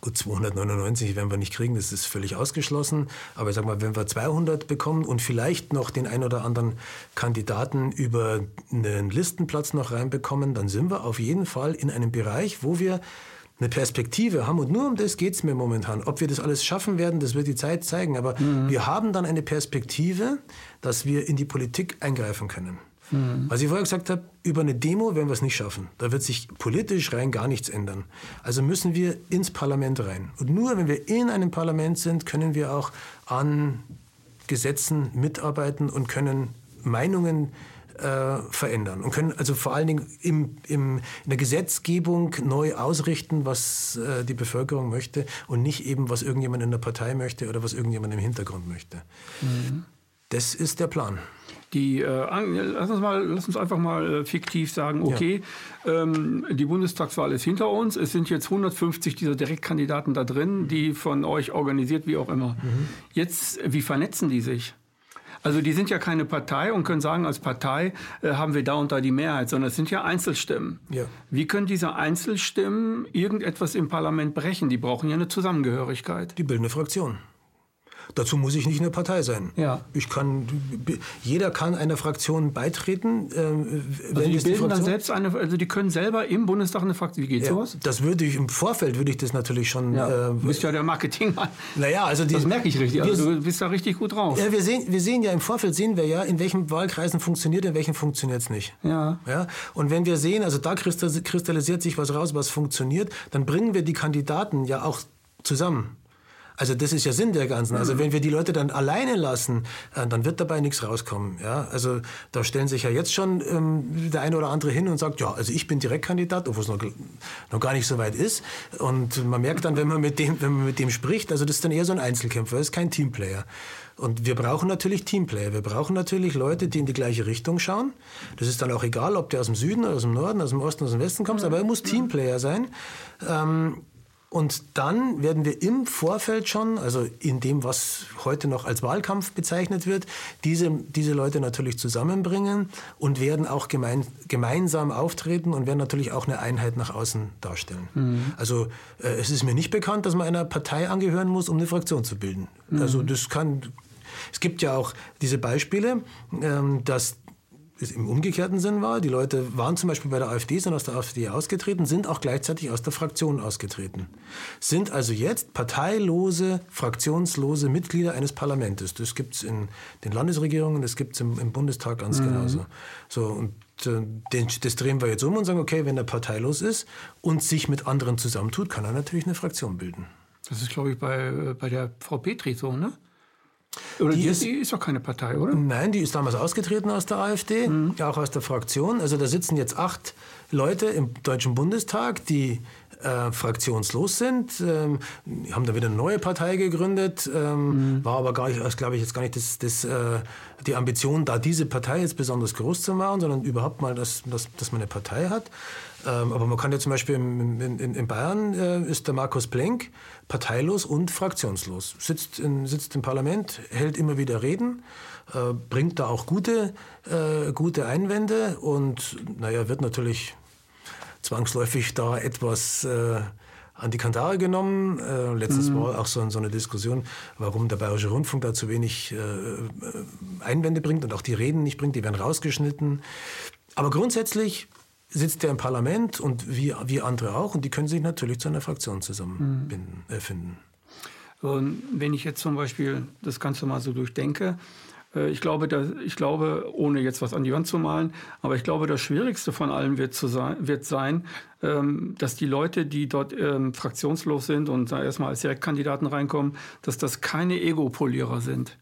Speaker 2: Gut, 299 werden wir nicht kriegen, das ist völlig ausgeschlossen. Aber ich sag mal, wenn wir 200 bekommen und vielleicht noch den ein oder anderen Kandidaten über einen Listenplatz noch reinbekommen, dann sind wir auf jeden Fall in einem Bereich, wo wir eine Perspektive haben. Und nur um das geht es mir momentan. Ob wir das alles schaffen werden, das wird die Zeit zeigen. Aber mhm. wir haben dann eine Perspektive, dass wir in die Politik eingreifen können. Mhm. Was ich vorher gesagt habe, über eine Demo werden wir es nicht schaffen. Da wird sich politisch rein gar nichts ändern. Also müssen wir ins Parlament rein. Und nur wenn wir in einem Parlament sind, können wir auch an Gesetzen mitarbeiten und können Meinungen äh, verändern und können also vor allen Dingen im, im, in der Gesetzgebung neu ausrichten, was äh, die Bevölkerung möchte und nicht eben, was irgendjemand in der Partei möchte oder was irgendjemand im Hintergrund möchte. Mhm. Das ist der Plan.
Speaker 1: Die, äh, lass, uns mal, lass uns einfach mal äh, fiktiv sagen, okay, ja. ähm, die Bundestagswahl ist hinter uns. Es sind jetzt 150 dieser Direktkandidaten da drin, die von euch organisiert, wie auch immer. Mhm. Jetzt, wie vernetzen die sich? Also die sind ja keine Partei und können sagen, als Partei äh, haben wir da und da die Mehrheit, sondern es sind ja Einzelstimmen. Ja. Wie können diese Einzelstimmen irgendetwas im Parlament brechen? Die brauchen ja eine Zusammengehörigkeit.
Speaker 2: Die bilden eine Fraktion. Dazu muss ich nicht in der Partei sein. Ja. Ich kann, jeder kann einer Fraktion beitreten.
Speaker 1: Äh, wenn also die bilden die dann selbst eine, also die können selber im Bundestag eine Fraktion. Wie geht ja, sowas?
Speaker 2: Das würde ich im Vorfeld würde ich das natürlich schon.
Speaker 1: Ja. Äh, du bist ja der Marketingmann.
Speaker 2: Naja, also die,
Speaker 1: das merke ich richtig. Also du bist da richtig gut drauf.
Speaker 2: Ja, wir sehen, wir sehen ja im Vorfeld sehen wir ja, in welchen Wahlkreisen funktioniert, in welchen funktioniert es nicht. Ja. ja. Und wenn wir sehen, also da kristallisiert sich was raus, was funktioniert, dann bringen wir die Kandidaten ja auch zusammen. Also das ist ja Sinn der Ganzen. Also wenn wir die Leute dann alleine lassen, äh, dann wird dabei nichts rauskommen. Ja? Also da stellen sich ja jetzt schon ähm, der eine oder andere hin und sagt, ja, also ich bin Direktkandidat, obwohl es noch, noch gar nicht so weit ist. Und man merkt dann, wenn man mit dem, wenn man mit dem spricht, also das ist dann eher so ein Einzelkämpfer, das ist kein Teamplayer. Und wir brauchen natürlich Teamplayer. Wir brauchen natürlich Leute, die in die gleiche Richtung schauen. Das ist dann auch egal, ob der aus dem Süden, aus dem Norden, aus dem Osten, aus dem Westen kommt, aber er muss Teamplayer sein. Ähm, und dann werden wir im Vorfeld schon, also in dem, was heute noch als Wahlkampf bezeichnet wird, diese, diese Leute natürlich zusammenbringen und werden auch gemein, gemeinsam auftreten und werden natürlich auch eine Einheit nach außen darstellen. Mhm. Also äh, es ist mir nicht bekannt, dass man einer Partei angehören muss, um eine Fraktion zu bilden. Mhm. Also das kann es gibt ja auch diese Beispiele, ähm, dass im umgekehrten Sinn war. Die Leute waren zum Beispiel bei der AfD, sind aus der AfD ausgetreten, sind auch gleichzeitig aus der Fraktion ausgetreten. Sind also jetzt parteilose, fraktionslose Mitglieder eines Parlaments. Das gibt es in den Landesregierungen, das gibt es im, im, Bundestag ganz mhm. genauso. So, und äh, den, das drehen wir jetzt um und sagen, okay, wenn er parteilos ist und sich mit anderen zusammentut, kann er natürlich eine Fraktion bilden.
Speaker 1: Das ist, glaube ich, bei, äh, bei der Frau Petri so, ne? Oder die, die, ist, die ist doch keine Partei, oder?
Speaker 2: Nein, die ist damals ausgetreten aus der AfD, mhm. auch aus der Fraktion. Also da sitzen jetzt acht Leute im Deutschen Bundestag, die äh, fraktionslos sind, ähm, haben da wieder eine neue Partei gegründet, ähm, mhm. war aber gar nicht, glaube ich, jetzt gar nicht das, das, äh, die Ambition, da diese Partei jetzt besonders groß zu machen, sondern überhaupt mal, dass, dass, dass man eine Partei hat. Ähm, aber man kann ja zum Beispiel in, in, in Bayern äh, ist der Markus Plenk parteilos und fraktionslos. Sitzt, in, sitzt im Parlament, hält immer wieder Reden, äh, bringt da auch gute, äh, gute Einwände und naja, wird natürlich zwangsläufig da etwas äh, an die Kandare genommen. Äh, letztes mhm. Mal auch so, so, eine Diskussion, warum der Bayerische Rundfunk da zu wenig äh, Einwände bringt und auch die Reden nicht bringt, die werden rausgeschnitten. Aber grundsätzlich sitzt er im Parlament und wie, wie andere auch und die können sich natürlich zu einer Fraktion zusammenfinden. Mhm. Äh, finden.
Speaker 1: und wenn ich jetzt zum Beispiel das Ganze mal so durchdenke, äh, ich glaube, dass, ich glaube, ohne jetzt was an die Wand zu malen, aber ich glaube, das Schwierigste von allem wird, zu sein, wird sein, ähm, dass die Leute, die dort ähm, fraktionslos sind und da erstmal als Direktkandidaten reinkommen, dass das keine Ego-Polierer sind.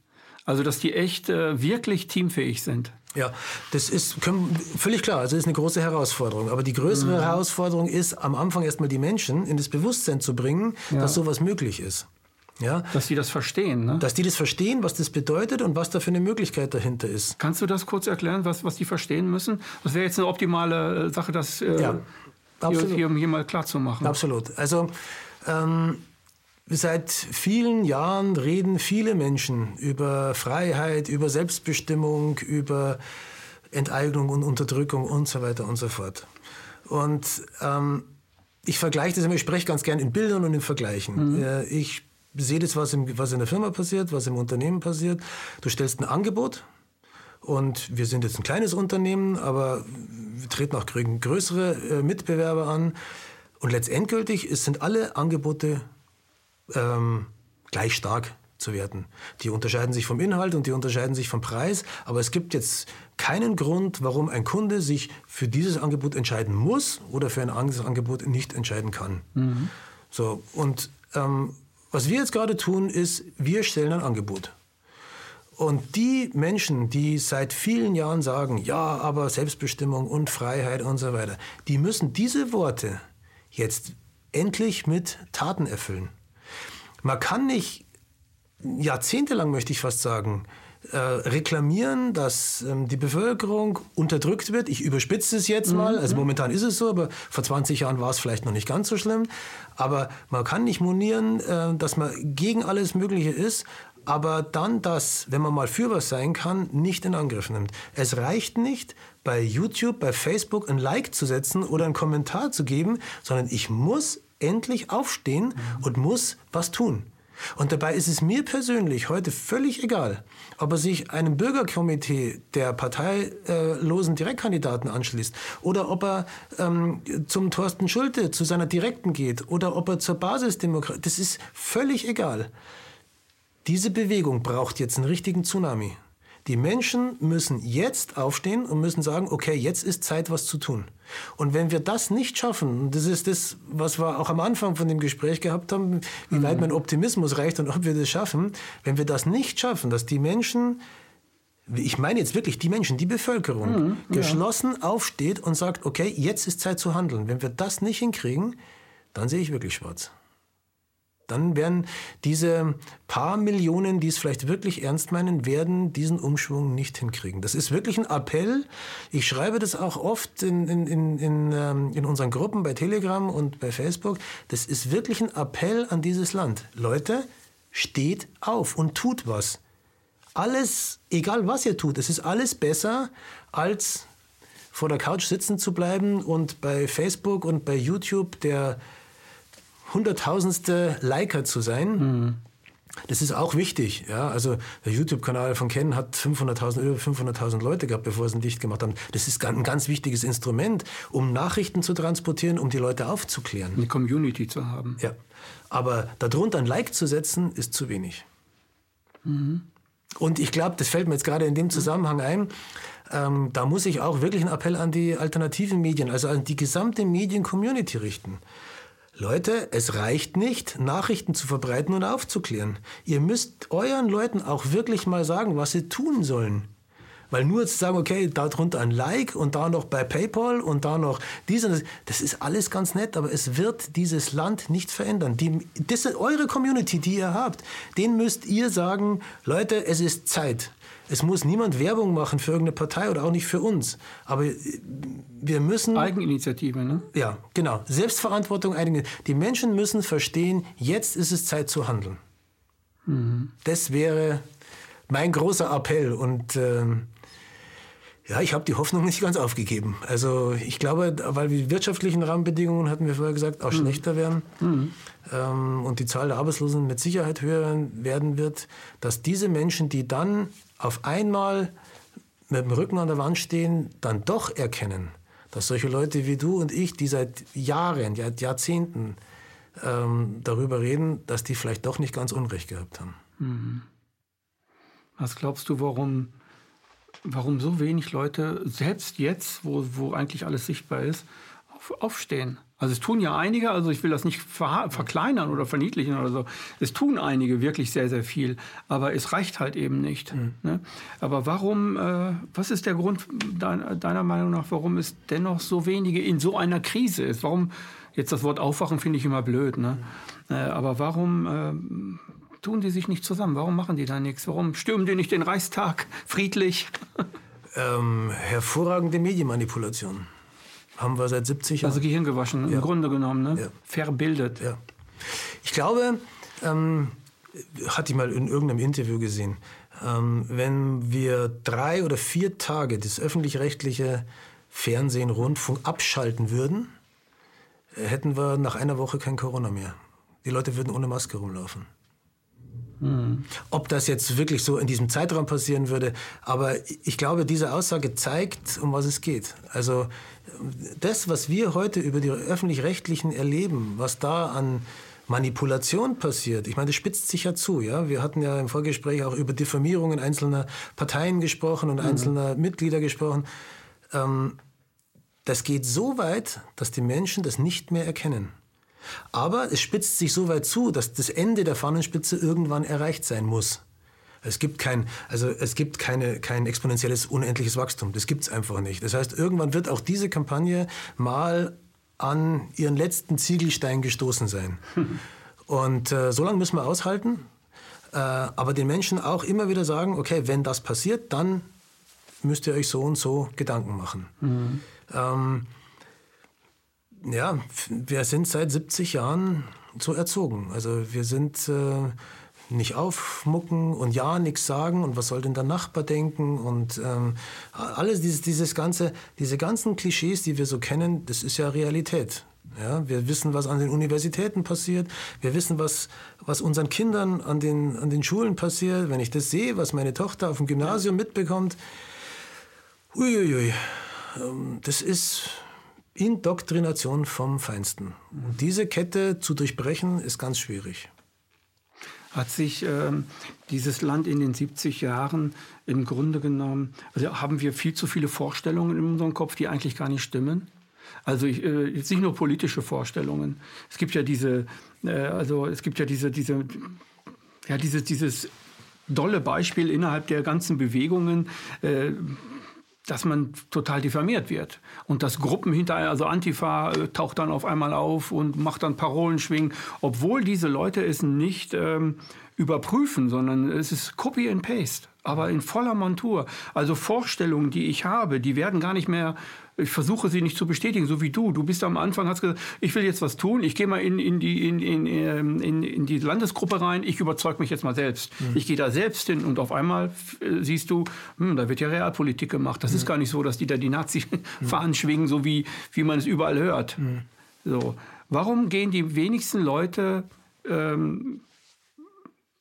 Speaker 1: Also, dass die echt äh, wirklich teamfähig sind.
Speaker 2: Ja, das ist völlig klar. Also das ist eine große Herausforderung. Aber die größere mhm. Herausforderung ist, am Anfang erstmal die Menschen in das Bewusstsein zu bringen, ja. dass sowas möglich ist.
Speaker 1: Ja? Dass die das verstehen. Ne?
Speaker 2: Dass die das verstehen, was das bedeutet und was da für eine Möglichkeit dahinter ist.
Speaker 1: Kannst du das kurz erklären, was, was die verstehen müssen? Das wäre jetzt eine optimale äh, Sache, das äh, ja, hier, hier, hier, mal klar zu machen.
Speaker 2: Absolut. Also ähm, Seit vielen Jahren reden viele Menschen über Freiheit, über Selbstbestimmung, über Enteignung und Unterdrückung und so weiter und so fort. Und ähm, ich vergleiche das immer, ich spreche ganz gern in Bildern und in Vergleichen. Mhm. Äh, ich sehe das, was, im, was in der Firma passiert, was im Unternehmen passiert. Du stellst ein Angebot und wir sind jetzt ein kleines Unternehmen, aber wir treten auch größere äh, Mitbewerber an. Und letztendgültig sind alle Angebote ähm, gleich stark zu werden. Die unterscheiden sich vom Inhalt und die unterscheiden sich vom Preis, aber es gibt jetzt keinen Grund, warum ein Kunde sich für dieses Angebot entscheiden muss oder für ein anderes Angebot nicht entscheiden kann. Mhm. So, und ähm, was wir jetzt gerade tun, ist, wir stellen ein Angebot. Und die Menschen, die seit vielen Jahren sagen, ja, aber Selbstbestimmung und Freiheit und so weiter, die müssen diese Worte jetzt endlich mit Taten erfüllen. Man kann nicht jahrzehntelang, möchte ich fast sagen, äh, reklamieren, dass ähm, die Bevölkerung unterdrückt wird. Ich überspitze es jetzt mal. Also mhm. momentan ist es so, aber vor 20 Jahren war es vielleicht noch nicht ganz so schlimm. Aber man kann nicht monieren, äh, dass man gegen alles Mögliche ist, aber dann das, wenn man mal für was sein kann, nicht in Angriff nimmt. Es reicht nicht, bei YouTube, bei Facebook ein Like zu setzen oder einen Kommentar zu geben, sondern ich muss endlich aufstehen und muss was tun. Und dabei ist es mir persönlich heute völlig egal, ob er sich einem Bürgerkomitee der parteilosen Direktkandidaten anschließt oder ob er ähm, zum Thorsten Schulte, zu seiner Direkten geht oder ob er zur Basisdemokratie. Das ist völlig egal. Diese Bewegung braucht jetzt einen richtigen Tsunami. Die Menschen müssen jetzt aufstehen und müssen sagen, okay, jetzt ist Zeit, was zu tun. Und wenn wir das nicht schaffen, das ist das, was wir auch am Anfang von dem Gespräch gehabt haben, wie mhm. weit mein Optimismus reicht und ob wir das schaffen, wenn wir das nicht schaffen, dass die Menschen ich meine jetzt wirklich die Menschen, die Bevölkerung, mhm, ja. geschlossen aufsteht und sagt, okay, jetzt ist Zeit zu handeln. Wenn wir das nicht hinkriegen, dann sehe ich wirklich schwarz. Dann werden diese paar Millionen, die es vielleicht wirklich ernst meinen, werden diesen Umschwung nicht hinkriegen. Das ist wirklich ein Appell. Ich schreibe das auch oft in, in, in, in, ähm, in unseren Gruppen bei Telegram und bei Facebook. Das ist wirklich ein Appell an dieses Land. Leute, steht auf und tut was. Alles, egal was ihr tut, es ist alles besser als vor der Couch sitzen zu bleiben und bei Facebook und bei YouTube der hunderttausendste Liker zu sein. Mhm. Das ist auch wichtig. Ja? Also der YouTube-Kanal von Ken hat 500.000, über 500.000 Leute gehabt, bevor sie ihn dicht gemacht haben. Das ist ein ganz wichtiges Instrument, um Nachrichten zu transportieren, um die Leute aufzuklären.
Speaker 1: Eine Community zu haben.
Speaker 2: Ja. Aber darunter ein Like zu setzen, ist zu wenig. Mhm. Und ich glaube, das fällt mir jetzt gerade in dem Zusammenhang ein, ähm, da muss ich auch wirklich einen Appell an die alternativen Medien, also an die gesamte Medien-Community richten. Leute, es reicht nicht, Nachrichten zu verbreiten und aufzuklären. Ihr müsst euren Leuten auch wirklich mal sagen, was sie tun sollen. Weil nur zu sagen, okay, da drunter ein Like und da noch bei PayPal und da noch dies und das, das ist alles ganz nett, aber es wird dieses Land nicht verändern. Die, das ist eure Community, die ihr habt. Den müsst ihr sagen, Leute, es ist Zeit. Es muss niemand Werbung machen für irgendeine Partei oder auch nicht für uns. Aber äh, wir müssen.
Speaker 1: Eigeninitiative, ne?
Speaker 2: Ja, genau. Selbstverantwortung, Die Menschen müssen verstehen, jetzt ist es Zeit zu handeln. Mhm. Das wäre mein großer Appell. Und äh, ja, ich habe die Hoffnung nicht ganz aufgegeben. Also ich glaube, weil die wirtschaftlichen Rahmenbedingungen, hatten wir vorher gesagt, auch mhm. schlechter werden mhm. ähm, und die Zahl der Arbeitslosen mit Sicherheit höher werden wird, dass diese Menschen, die dann auf einmal mit dem Rücken an der Wand stehen, dann doch erkennen, dass solche Leute wie du und ich, die seit Jahren, ja, Jahrzehnten ähm, darüber reden, dass die vielleicht doch nicht ganz Unrecht gehabt haben. Mhm.
Speaker 1: Was glaubst du, warum, warum so wenig Leute, selbst jetzt, wo, wo eigentlich alles sichtbar ist, auf, aufstehen? Also es tun ja einige, also ich will das nicht ver verkleinern oder verniedlichen oder so. Es tun einige wirklich sehr, sehr viel, aber es reicht halt eben nicht. Mhm. Ne? Aber warum, äh, was ist der Grund deiner, deiner Meinung nach, warum es dennoch so wenige in so einer Krise ist? Warum, jetzt das Wort Aufwachen finde ich immer blöd, ne? Mhm. Äh, aber warum äh, tun die sich nicht zusammen? Warum machen die da nichts? Warum stürmen die nicht den Reichstag friedlich?
Speaker 2: Ähm, hervorragende Medienmanipulation. Haben wir seit 70 Jahren.
Speaker 1: Also Gehirn gewaschen, ja. im Grunde genommen, ne? Ja. Verbildet.
Speaker 2: Ja. Ich glaube, ähm, hatte ich mal in irgendeinem Interview gesehen, ähm, wenn wir drei oder vier Tage das öffentlich-rechtliche Fernsehen, Rundfunk abschalten würden, äh, hätten wir nach einer Woche kein Corona mehr. Die Leute würden ohne Maske rumlaufen. Mhm. Ob das jetzt wirklich so in diesem Zeitraum passieren würde, aber ich glaube, diese Aussage zeigt, um was es geht. Also das, was wir heute über die öffentlich-rechtlichen erleben, was da an Manipulation passiert. Ich meine, das spitzt sich ja zu. Ja? Wir hatten ja im Vorgespräch auch über Diffamierungen einzelner Parteien gesprochen und mhm. einzelner Mitglieder gesprochen. Ähm, das geht so weit, dass die Menschen das nicht mehr erkennen. Aber es spitzt sich so weit zu, dass das Ende der Fahnenspitze irgendwann erreicht sein muss. Es gibt kein, also es gibt keine, kein exponentielles, unendliches Wachstum. Das gibt es einfach nicht. Das heißt, irgendwann wird auch diese Kampagne mal an ihren letzten Ziegelstein gestoßen sein. Und äh, so lange müssen wir aushalten, äh, aber den Menschen auch immer wieder sagen, okay, wenn das passiert, dann müsst ihr euch so und so Gedanken machen. Mhm. Ähm, ja, wir sind seit 70 Jahren so erzogen. Also wir sind äh, nicht aufmucken und ja nichts sagen und was soll denn der Nachbar denken und ähm, alles dieses, dieses ganze, diese ganzen Klischees, die wir so kennen, das ist ja Realität. Ja, wir wissen, was an den Universitäten passiert. Wir wissen, was, was unseren Kindern an den, an den Schulen passiert. Wenn ich das sehe, was meine Tochter auf dem Gymnasium mitbekommt, uiuiui, ähm, das ist Indoktrination vom Feinsten. Und diese Kette zu durchbrechen, ist ganz schwierig.
Speaker 1: Hat sich ähm, dieses Land in den 70 Jahren im Grunde genommen, also haben wir viel zu viele Vorstellungen in unserem Kopf, die eigentlich gar nicht stimmen? Also ich, äh, jetzt nicht nur politische Vorstellungen. Es gibt ja diese, äh, also es gibt ja diese, diese, ja dieses, dieses dolle Beispiel innerhalb der ganzen Bewegungen. Dass man total diffamiert wird. Und dass Gruppen hinterher, also Antifa äh, taucht dann auf einmal auf und macht dann Parolen schwingen, obwohl diese Leute es nicht ähm, überprüfen, sondern es ist Copy and Paste, aber in voller Montur. Also Vorstellungen, die ich habe, die werden gar nicht mehr ich versuche sie nicht zu bestätigen, so wie du. Du bist am Anfang, hast gesagt, ich will jetzt was tun, ich gehe mal in, in, die, in, in, ähm, in, die Landesgruppe rein, ich überzeuge mich jetzt mal selbst. Mhm. Ich gehe da selbst hin und auf einmal äh, siehst du, hm, da wird ja Realpolitik gemacht. Das mhm. ist gar nicht so, dass die da die Nazi-Fahnen mhm. schwingen, so wie, wie man es überall hört. Mhm. So. Warum gehen die wenigsten Leute ähm,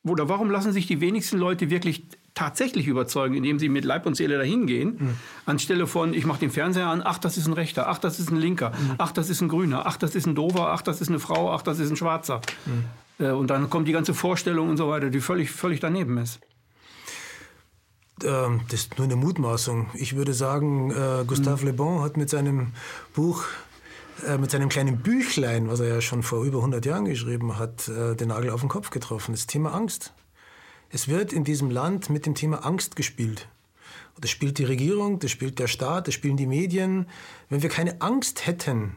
Speaker 1: oder warum lassen sich die wenigsten Leute wirklich tatsächlich überzeugen, indem sie mit Leib und Seele dahin gehen, mhm. anstelle von, ich mache den Fernseher an, ach, das ist ein Rechter, ach, das ist ein Linker, mhm. ach, das ist ein Grüner, ach, das ist ein Dover, ach, das ist eine Frau, ach, das ist ein Schwarzer. Mhm. Äh, und dann kommt die ganze Vorstellung und so weiter, die völlig, völlig daneben ist.
Speaker 2: Ähm, das ist nur eine Mutmaßung. Ich würde sagen, äh, Gustave mhm. Le Bon hat mit seinem Buch äh, mit seinem kleinen Büchlein, was er ja schon vor über 100 Jahren geschrieben hat, äh, den Nagel auf den Kopf getroffen. Das Thema Angst. Es wird in diesem Land mit dem Thema Angst gespielt. Das spielt die Regierung, das spielt der Staat, das spielen die Medien. Wenn wir keine Angst hätten,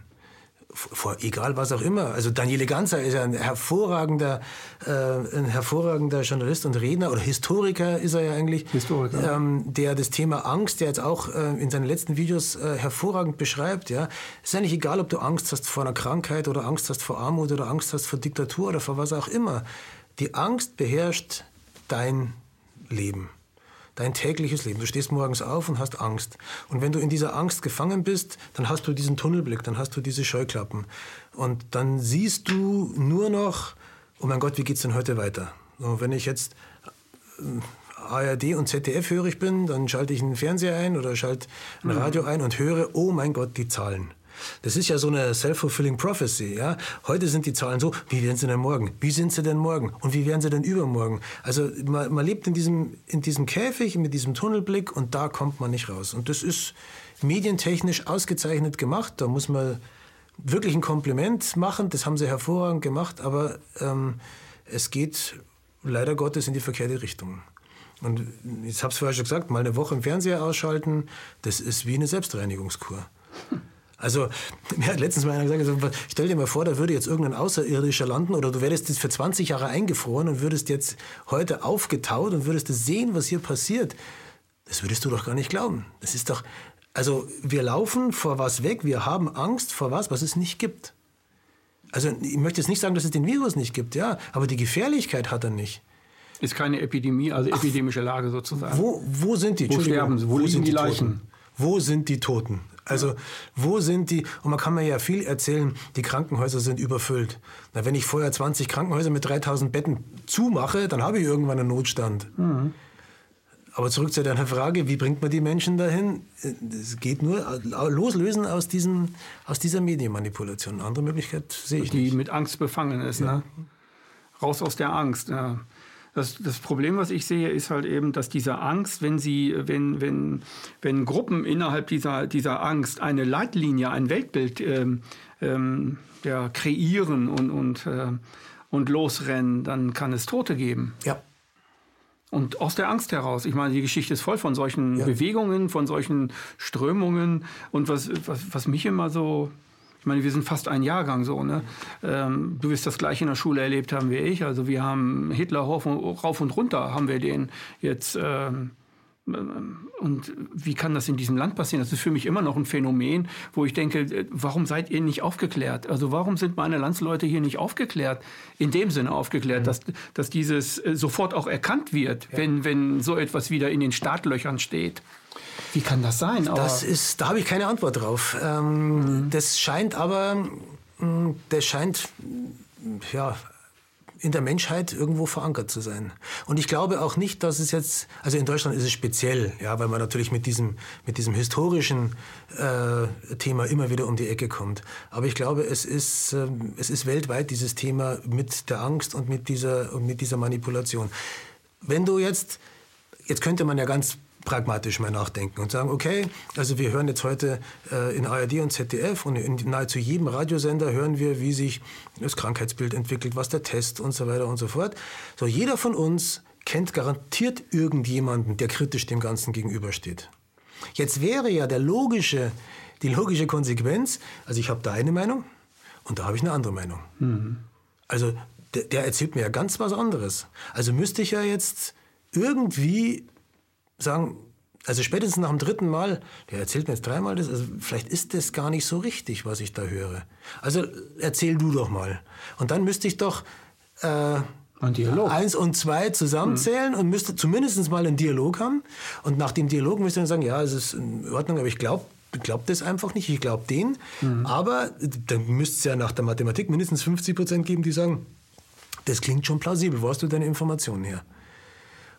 Speaker 2: vor egal was auch immer. Also Daniele Ganzer ist ja ein hervorragender, äh, ein hervorragender Journalist und Redner oder Historiker ist er ja eigentlich. Historiker. Ähm, der das Thema Angst, der jetzt auch äh, in seinen letzten Videos äh, hervorragend beschreibt. Ja, es ist ja nicht egal, ob du Angst hast vor einer Krankheit oder Angst hast vor Armut oder Angst hast vor Diktatur oder vor was auch immer. Die Angst beherrscht dein Leben, dein tägliches Leben. Du stehst morgens auf und hast Angst. Und wenn du in dieser Angst gefangen bist, dann hast du diesen Tunnelblick, dann hast du diese Scheuklappen. Und dann siehst du nur noch, oh mein Gott, wie geht's denn heute weiter? Und wenn ich jetzt äh, ARD und ZDF hörig bin, dann schalte ich einen Fernseher ein oder schalte ein mhm. Radio ein und höre, oh mein Gott, die Zahlen. Das ist ja so eine self-fulfilling prophecy. Ja? Heute sind die Zahlen so, wie werden sie denn morgen? Wie sind sie denn morgen? Und wie werden sie denn übermorgen? Also man, man lebt in diesem, in diesem Käfig mit diesem Tunnelblick und da kommt man nicht raus. Und das ist medientechnisch ausgezeichnet gemacht. Da muss man wirklich ein Kompliment machen, das haben sie hervorragend gemacht, aber ähm, es geht leider Gottes in die verkehrte Richtung. Und ich habe es vorher schon gesagt, mal eine Woche im Fernseher ausschalten, das ist wie eine Selbstreinigungskur. Also, mir hat letztens mal einer gesagt, stell dir mal vor, da würde jetzt irgendein Außerirdischer landen oder du wärst jetzt für 20 Jahre eingefroren und würdest jetzt heute aufgetaut und würdest das sehen, was hier passiert. Das würdest du doch gar nicht glauben. Das ist doch, also wir laufen vor was weg, wir haben Angst vor was, was es nicht gibt. Also ich möchte jetzt nicht sagen, dass es den Virus nicht gibt, ja, aber die Gefährlichkeit hat er nicht.
Speaker 1: Ist keine Epidemie, also Ach, epidemische Lage sozusagen.
Speaker 2: Wo, wo sind die?
Speaker 1: Wo sterben sie? Wo, wo liegen die, die Leichen?
Speaker 2: Toten? Wo sind die Toten? Also wo sind die? Und man kann mir ja viel erzählen, die Krankenhäuser sind überfüllt. Na, wenn ich vorher 20 Krankenhäuser mit 3000 Betten zumache, dann habe ich irgendwann einen Notstand. Mhm. Aber zurück zu deiner Frage, wie bringt man die Menschen dahin? Es geht nur loslösen aus, diesem, aus dieser Medienmanipulation. Eine andere Möglichkeit sehe ich
Speaker 1: die
Speaker 2: nicht.
Speaker 1: Die mit Angst befangen ist. Ja. Ne? Raus aus der Angst. Ja. Das, das Problem, was ich sehe, ist halt eben, dass diese Angst, wenn sie, wenn, wenn, wenn Gruppen innerhalb dieser, dieser Angst eine Leitlinie, ein Weltbild ähm, ähm, ja, kreieren und, und, äh, und losrennen, dann kann es Tote geben.
Speaker 2: Ja.
Speaker 1: Und aus der Angst heraus. Ich meine, die Geschichte ist voll von solchen ja. Bewegungen, von solchen Strömungen. Und was, was, was mich immer so ich meine, wir sind fast ein Jahrgang so. Ne? Ähm, du wirst das gleiche in der Schule erlebt haben wie ich. Also wir haben Hitler rauf und, rauf und runter, haben wir den jetzt. Ähm, und wie kann das in diesem Land passieren? Das ist für mich immer noch ein Phänomen, wo ich denke, äh, warum seid ihr nicht aufgeklärt? Also warum sind meine Landsleute hier nicht aufgeklärt? In dem Sinne aufgeklärt, mhm. dass, dass dieses äh, sofort auch erkannt wird, ja. wenn, wenn so etwas wieder in den Startlöchern steht. Wie kann das sein?
Speaker 2: Aber das ist, da habe ich keine Antwort drauf. Ähm, mhm. Das scheint aber, mm, das scheint, ja, in der Menschheit irgendwo verankert zu sein. Und ich glaube auch nicht, dass es jetzt, also in Deutschland ist es speziell, ja, weil man natürlich mit diesem, mit diesem historischen äh, Thema immer wieder um die Ecke kommt. Aber ich glaube, es ist, äh, es ist weltweit dieses Thema mit der Angst und mit dieser, und mit dieser Manipulation. Wenn du jetzt, jetzt könnte man ja ganz pragmatisch mal nachdenken und sagen, okay, also wir hören jetzt heute äh, in ARD und ZDF und in nahezu jedem Radiosender hören wir, wie sich das Krankheitsbild entwickelt, was der Test und so weiter und so fort. So, jeder von uns kennt garantiert irgendjemanden, der kritisch dem Ganzen gegenübersteht. Jetzt wäre ja der logische, die logische Konsequenz, also ich habe da eine Meinung und da habe ich eine andere Meinung. Mhm. Also der, der erzählt mir ja ganz was anderes. Also müsste ich ja jetzt irgendwie sagen, also spätestens nach dem dritten Mal, der erzählt mir jetzt dreimal das, also vielleicht ist das gar nicht so richtig, was ich da höre. Also erzähl du doch mal. Und dann müsste ich doch äh, eins und zwei zusammenzählen mhm. und müsste zumindest mal einen Dialog haben. Und nach dem Dialog müsste ich dann sagen, ja, es ist in Ordnung, aber ich glaube glaub das einfach nicht, ich glaube den. Mhm. Aber dann müsste es ja nach der Mathematik mindestens 50 Prozent geben, die sagen, das klingt schon plausibel, wo hast du deine Informationen her?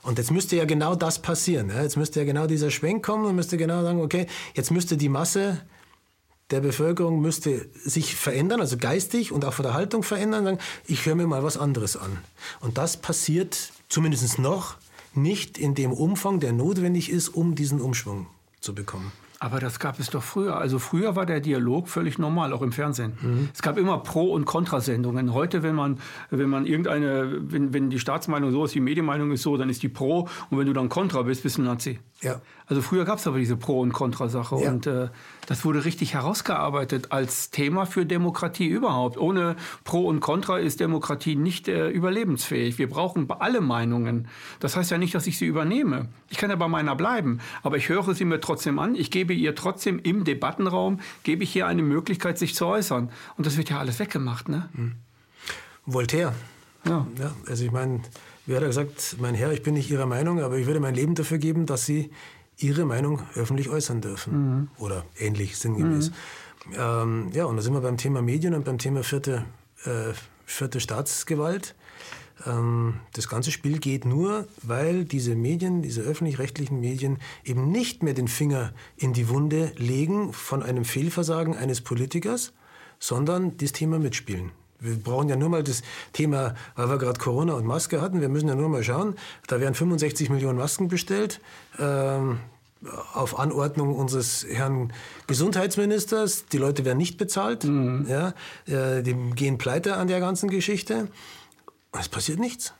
Speaker 2: Und jetzt müsste ja genau das passieren. Ja? Jetzt müsste ja genau dieser Schwenk kommen und müsste genau sagen, okay, jetzt müsste die Masse der Bevölkerung müsste sich verändern, also geistig und auch von der Haltung verändern, sagen, ich höre mir mal was anderes an. Und das passiert zumindest noch nicht in dem Umfang, der notwendig ist, um diesen Umschwung zu bekommen.
Speaker 1: Aber das gab es doch früher. Also früher war der Dialog völlig normal, auch im Fernsehen. Mhm. Es gab immer Pro- und Kontrasendungen. Heute, wenn man, wenn man irgendeine, wenn, wenn die Staatsmeinung so ist, die Medienmeinung ist so, dann ist die Pro. Und wenn du dann Kontra bist, bist du Nazi.
Speaker 2: Ja.
Speaker 1: Also früher gab es aber diese Pro- und Kontrasache. Ja. Und äh, das wurde richtig herausgearbeitet als Thema für Demokratie überhaupt. Ohne Pro und Contra ist Demokratie nicht äh, überlebensfähig. Wir brauchen alle Meinungen. Das heißt ja nicht, dass ich sie übernehme. Ich kann ja bei meiner bleiben. Aber ich höre sie mir trotzdem an. Ich gebe ihr trotzdem im Debattenraum, gebe ich ihr eine Möglichkeit, sich zu äußern. Und das wird ja alles weggemacht. Ne? Mhm.
Speaker 2: Voltaire. Ja. ja. Also ich meine, wie hat er gesagt, mein Herr, ich bin nicht Ihrer Meinung, aber ich würde mein Leben dafür geben, dass Sie ihre Meinung öffentlich äußern dürfen. Mhm. Oder ähnlich sinngemäß. Mhm. Ähm, ja, und da sind wir beim Thema Medien und beim Thema vierte, äh, vierte Staatsgewalt. Ähm, das ganze Spiel geht nur, weil diese Medien, diese öffentlich-rechtlichen Medien eben nicht mehr den Finger in die Wunde legen von einem Fehlversagen eines Politikers, sondern das Thema mitspielen. Wir brauchen ja nur mal das Thema, weil wir gerade Corona und Maske hatten, wir müssen ja nur mal schauen, da werden 65 Millionen Masken bestellt. Ähm, auf Anordnung unseres Herrn Gesundheitsministers. Die Leute werden nicht bezahlt. Mhm. Ja, äh, die gehen pleite an der ganzen Geschichte. Und es passiert nichts.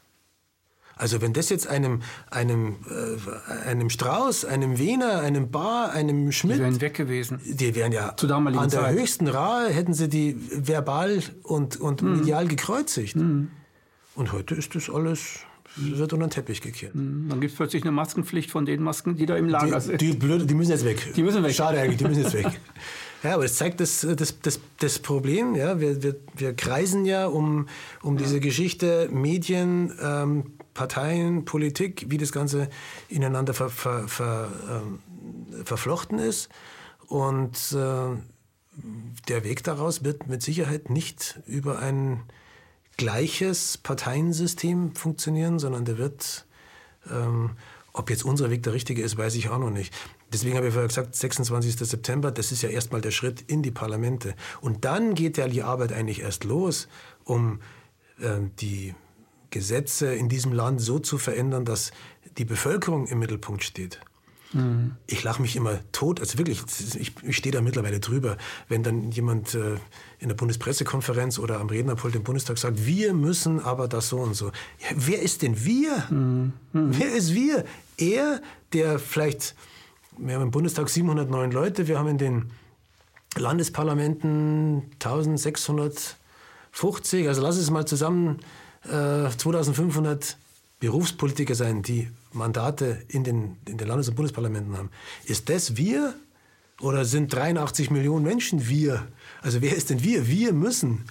Speaker 2: Also wenn das jetzt einem, einem, äh, einem Strauß, einem Wiener, einem Bar, einem Schmidt...
Speaker 1: Die wären weg gewesen.
Speaker 2: Die wären ja Zu an der Zeit. höchsten Rahe, hätten sie die verbal und, und mhm. medial gekreuzigt. Mhm. Und heute ist das alles wird unter den Teppich gekehrt.
Speaker 1: Mhm. Dann gibt es plötzlich eine Maskenpflicht von den Masken, die da im Lager
Speaker 2: die, sind. Die, blöde, die müssen jetzt weg.
Speaker 1: Die müssen weg.
Speaker 2: Schade eigentlich, die müssen jetzt weg. Ja, aber es zeigt das, das, das, das Problem. Ja? Wir, wir, wir kreisen ja um, um diese Geschichte Medien, ähm, Parteien, Politik, wie das Ganze ineinander ver, ver, ver, ähm, verflochten ist. Und äh, der Weg daraus wird mit Sicherheit nicht über ein gleiches Parteiensystem funktionieren, sondern der wird, ähm, ob jetzt unser Weg der richtige ist, weiß ich auch noch nicht. Deswegen habe ich vorher gesagt, 26. September, das ist ja erstmal der Schritt in die Parlamente. Und dann geht ja die Arbeit eigentlich erst los, um äh, die Gesetze in diesem Land so zu verändern, dass die Bevölkerung im Mittelpunkt steht. Mhm. Ich lache mich immer tot, also wirklich, ich, ich stehe da mittlerweile drüber, wenn dann jemand äh, in der Bundespressekonferenz oder am Rednerpult im Bundestag sagt, wir müssen aber das so und so. Ja, wer ist denn wir? Mhm. Mhm. Wer ist wir? Er, der vielleicht, wir haben im Bundestag 709 Leute, wir haben in den Landesparlamenten 1650, also lass es mal zusammen äh, 2500 Berufspolitiker sein, die Mandate in den, in den Landes- und Bundesparlamenten haben. Ist das wir oder sind 83 Millionen Menschen wir? Also wer ist denn wir? Wir müssen.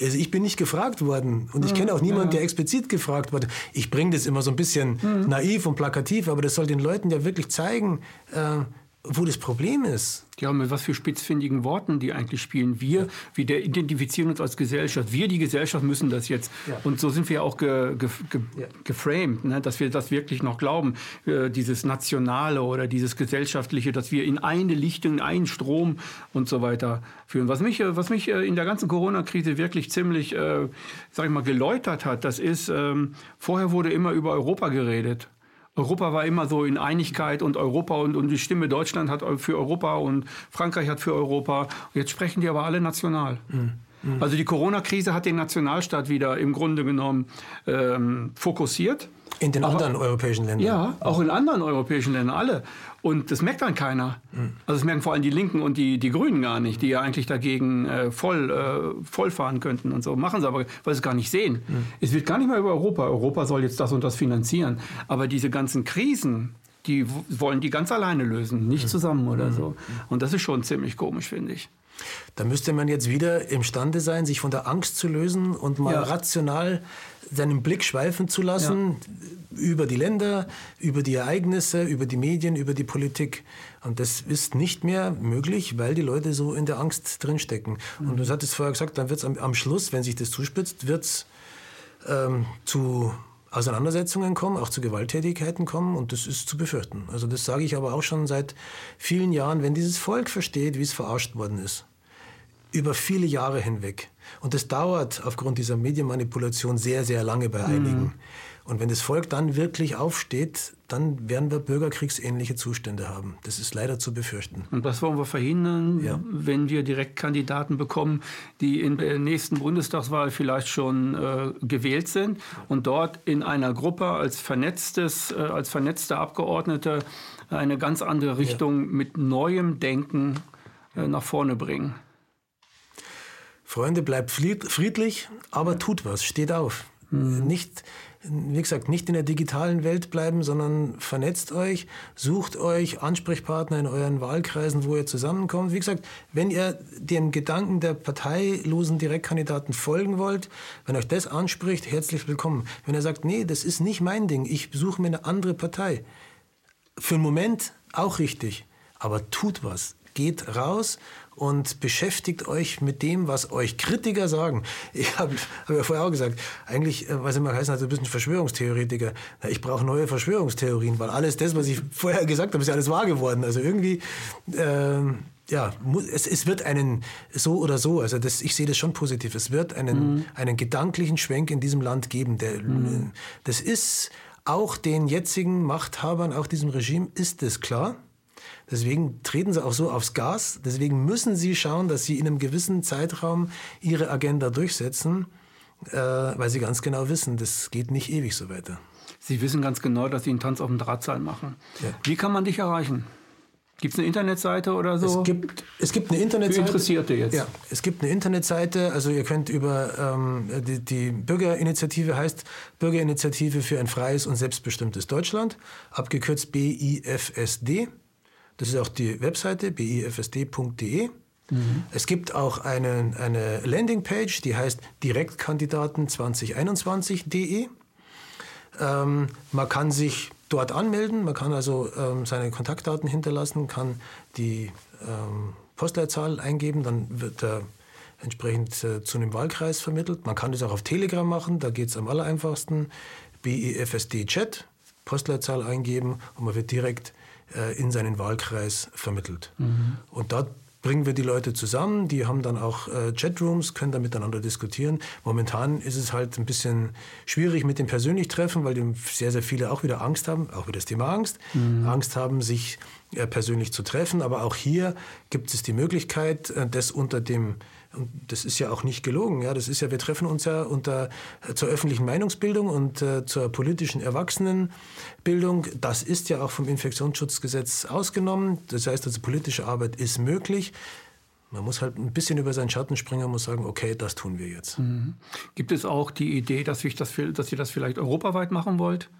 Speaker 2: Also ich bin nicht gefragt worden und ich kenne auch niemanden, der explizit gefragt wurde. Ich bringe das immer so ein bisschen mhm. naiv und plakativ, aber das soll den Leuten ja wirklich zeigen, äh, wo das Problem ist.
Speaker 1: Ja, mit was für spitzfindigen Worten die eigentlich spielen. Wir, wir identifizieren uns als Gesellschaft. Wir, die Gesellschaft, müssen das jetzt. Ja. Und so sind wir auch ge, ge, ge, ja. geframed, ne? dass wir das wirklich noch glauben. Äh, dieses Nationale oder dieses Gesellschaftliche, dass wir in eine Lichtung, in einen Strom und so weiter führen. Was mich, äh, was mich äh, in der ganzen Corona-Krise wirklich ziemlich, äh, sag ich mal, geläutert hat, das ist, ähm, vorher wurde immer über Europa geredet. Europa war immer so in Einigkeit und Europa und, und die Stimme Deutschland hat für Europa und Frankreich hat für Europa. Jetzt sprechen die aber alle national. Mhm. mhm. Also die Corona-Krise hat den Nationalstaat wieder im Grunde genommen ähm, fokussiert.
Speaker 2: In den Aber, anderen europäischen Ländern?
Speaker 1: Ja, auch in anderen europäischen Ländern, alle. Und das merkt dann keiner. Also das merken vor allem die Linken und die, die Grünen gar nicht, die ja eigentlich dagegen äh, voll, äh, voll fahren könnten und so. Machen sie aber, weil sie es gar nicht sehen. Mhm. Es wird gar nicht mehr über Europa. Europa soll jetzt das und das finanzieren. Aber diese ganzen Krisen, die wollen die ganz alleine lösen, nicht zusammen oder so. Und das ist schon ziemlich komisch, finde ich.
Speaker 2: Da müsste man jetzt wieder imstande sein, sich von der Angst zu lösen und mal ja. rational seinen Blick schweifen zu lassen ja. über die Länder, über die Ereignisse, über die Medien, über die Politik. Und das ist nicht mehr möglich, weil die Leute so in der Angst drinstecken. Mhm. Und du hattest vorher gesagt, dann wird es am, am, Schluss, wenn sich das zuspitzt, wird es ähm, zu Auseinandersetzungen kommen, auch zu Gewalttätigkeiten kommen und das ist zu befürchten. Also das sage ich aber auch schon seit vielen Jahren, wenn dieses Volk versteht, wie es verarscht worden ist, über viele Jahre hinweg. Und das dauert aufgrund dieser Medienmanipulation sehr, sehr lange bei einigen. Mhm. Und wenn das Volk dann wirklich aufsteht, dann werden wir bürgerkriegsähnliche Zustände haben. Das ist leider zu befürchten.
Speaker 1: Und das wollen wir verhindern, ja. wenn wir Direktkandidaten bekommen, die in der nächsten Bundestagswahl vielleicht schon äh, gewählt sind und dort in einer Gruppe als vernetztes, äh, als vernetzte Abgeordnete eine ganz andere Richtung ja. mit neuem Denken äh, nach vorne bringen.
Speaker 2: Freunde, bleibt friedlich, aber tut was, steht auf. Mhm. Nicht, wie gesagt, nicht in der digitalen Welt bleiben, sondern vernetzt euch, sucht euch Ansprechpartner in euren Wahlkreisen, wo ihr zusammenkommt. Wie gesagt, wenn ihr dem Gedanken der parteilosen Direktkandidaten folgen wollt, wenn euch das anspricht, herzlich willkommen. Wenn ihr sagt, nee, das ist nicht mein Ding, ich suche mir eine andere Partei. Für einen Moment auch richtig, aber tut was. Geht raus und beschäftigt euch mit dem, was euch Kritiker sagen. Ich habe hab ja vorher auch gesagt, eigentlich, was immer heißen hat, du bist ein Verschwörungstheoretiker. Na, ich brauche neue Verschwörungstheorien, weil alles das, was ich vorher gesagt habe, ist ja alles wahr geworden. Also irgendwie, ähm, ja, es, es wird einen so oder so, also das, ich sehe das schon positiv, es wird einen, mhm. einen gedanklichen Schwenk in diesem Land geben. Der, mhm. Das ist auch den jetzigen Machthabern, auch diesem Regime, ist es klar. Deswegen treten sie auch so aufs Gas. Deswegen müssen sie schauen, dass sie in einem gewissen Zeitraum ihre Agenda durchsetzen, äh, weil sie ganz genau wissen, das geht nicht ewig so weiter.
Speaker 1: Sie wissen ganz genau, dass Sie einen Tanz auf dem Drahtseil machen. Ja. Wie kann man dich erreichen? Gibt es eine Internetseite oder so?
Speaker 2: Es gibt, es gibt eine Internetseite.
Speaker 1: Für Interessierte jetzt.
Speaker 2: Ja, es gibt eine Internetseite. Also ihr könnt über ähm, die, die, Bürgerinitiative heißt Bürgerinitiative für ein freies und selbstbestimmtes Deutschland, abgekürzt BIFSD. Das ist auch die Webseite bifsd.de. Mhm. Es gibt auch eine, eine Landingpage, die heißt direktkandidaten2021.de. Ähm, man kann sich dort anmelden, man kann also ähm, seine Kontaktdaten hinterlassen, kann die ähm, Postleitzahl eingeben, dann wird er entsprechend äh, zu einem Wahlkreis vermittelt. Man kann das auch auf Telegram machen, da geht es am allereinfachsten. BEFSD-Chat, Postleitzahl eingeben und man wird direkt in seinen Wahlkreis vermittelt. Mhm. Und dort bringen wir die Leute zusammen, die haben dann auch äh, Chatrooms, können da miteinander diskutieren. Momentan ist es halt ein bisschen schwierig mit dem persönlich Treffen, weil sehr, sehr viele auch wieder Angst haben, auch wieder das Thema Angst, mhm. Angst haben, sich äh, persönlich zu treffen. Aber auch hier gibt es die Möglichkeit, äh, das unter dem und das ist ja auch nicht gelogen. Ja, das ist ja, wir treffen uns ja unter, äh, zur öffentlichen Meinungsbildung und äh, zur politischen Erwachsenenbildung. Das ist ja auch vom Infektionsschutzgesetz ausgenommen. Das heißt also, politische Arbeit ist möglich. Man muss halt ein bisschen über seinen Schatten springen und muss sagen, okay, das tun wir jetzt. Mhm.
Speaker 1: Gibt es auch die Idee, dass, ich das, dass ihr das vielleicht europaweit machen wollt?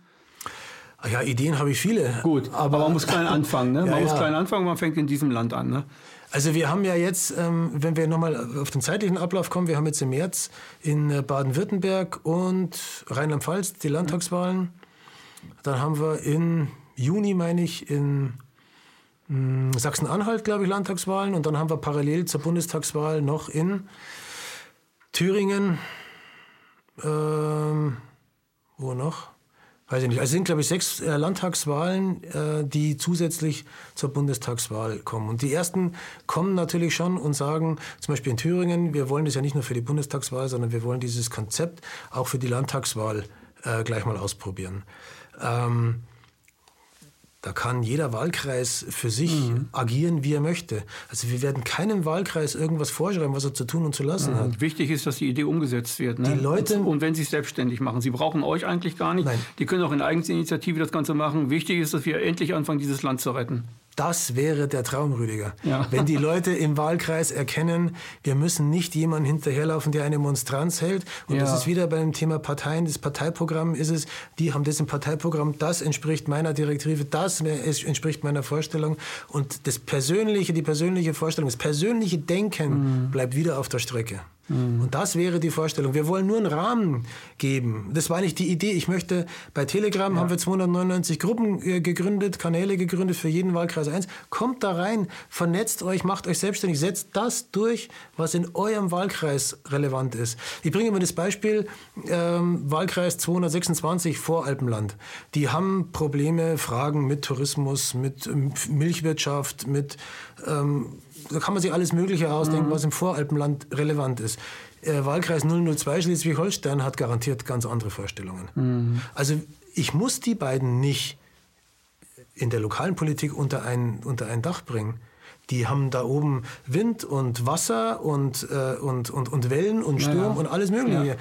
Speaker 2: Ah ja, Ideen habe ich viele.
Speaker 1: Gut, aber, aber man muss klein anfangen. Ne? Man ja, muss klein anfangen, man fängt in diesem Land an. Ne?
Speaker 2: Also wir haben ja jetzt, ähm, wenn wir nochmal auf den zeitlichen Ablauf kommen, wir haben jetzt im März in äh, Baden-Württemberg und Rheinland-Pfalz die Landtagswahlen. Dann haben wir in Juni, meine ich, in hm, Sachsen-Anhalt, glaube ich, Landtagswahlen. Und dann haben wir parallel zur Bundestagswahl noch in Thüringen, ähm, wo noch? Weiß ich nicht. Also es sind, glaube ich, sechs äh, Landtagswahlen, äh, die zusätzlich zur Bundestagswahl kommen. Und die ersten kommen natürlich schon und sagen, zum Beispiel in Thüringen, wir wollen das ja nicht nur für die Bundestagswahl, sondern wir wollen dieses Konzept auch für die Landtagswahl äh, gleich mal ausprobieren. Ähm, da kann jeder Wahlkreis für sich mhm. agieren, wie er möchte. Also wir werden keinem Wahlkreis irgendwas vorschreiben, was er zu tun und zu lassen mhm. hat.
Speaker 1: Wichtig ist, dass die Idee umgesetzt wird. Ne?
Speaker 2: Die Leute
Speaker 1: und, und wenn sie es selbstständig machen. Sie brauchen euch eigentlich gar nicht. Nein. Die können auch in Eigeninitiative das Ganze machen. Wichtig ist, dass wir endlich anfangen, dieses Land zu retten.
Speaker 2: Das wäre der Traum, Rüdiger. Ja. Wenn die Leute im Wahlkreis erkennen, wir müssen nicht jemanden hinterherlaufen, der eine Monstranz hält. Und ja. das ist wieder beim Thema Parteien. Das Parteiprogramm ist es, die haben das im Parteiprogramm, das entspricht meiner Direktive, das entspricht meiner Vorstellung. Und das persönliche, die persönliche Vorstellung, das persönliche Denken mhm. bleibt wieder auf der Strecke. Mhm. Und das wäre die Vorstellung. Wir wollen nur einen Rahmen geben. Das war nicht die Idee. Ich möchte, bei Telegram ja. haben wir 299 Gruppen äh, gegründet, Kanäle gegründet für jeden Wahlkreis 1. Kommt da rein, vernetzt euch, macht euch selbstständig, setzt das durch, was in eurem Wahlkreis relevant ist. Ich bringe mal das Beispiel, ähm, Wahlkreis 226 Voralpenland. Die haben Probleme, Fragen mit Tourismus, mit ähm, Milchwirtschaft, mit ähm, da kann man sich alles Mögliche ausdenken, mhm. was im Voralpenland relevant ist. Äh, Wahlkreis 002 Schleswig-Holstein hat garantiert ganz andere Vorstellungen. Mhm. Also ich muss die beiden nicht in der lokalen Politik unter ein, unter ein Dach bringen. Die haben da oben Wind und Wasser und, äh, und, und, und Wellen und Sturm ja, ja. und alles Mögliche. Ja.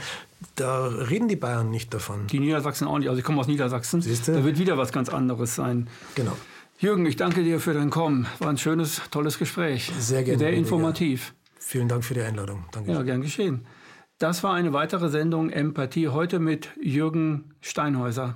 Speaker 2: Da reden die Bayern nicht davon.
Speaker 1: Die Niedersachsen auch nicht. Also ich komme aus Niedersachsen. Siehste? Da wird wieder was ganz anderes sein.
Speaker 2: Genau.
Speaker 1: Jürgen, ich danke dir für dein Kommen. War ein schönes, tolles Gespräch.
Speaker 2: Sehr gerne.
Speaker 1: Sehr informativ.
Speaker 2: Vielen Dank für die Einladung.
Speaker 1: Danke. Ja, gern geschehen. Das war eine weitere Sendung Empathie heute mit Jürgen Steinhäuser.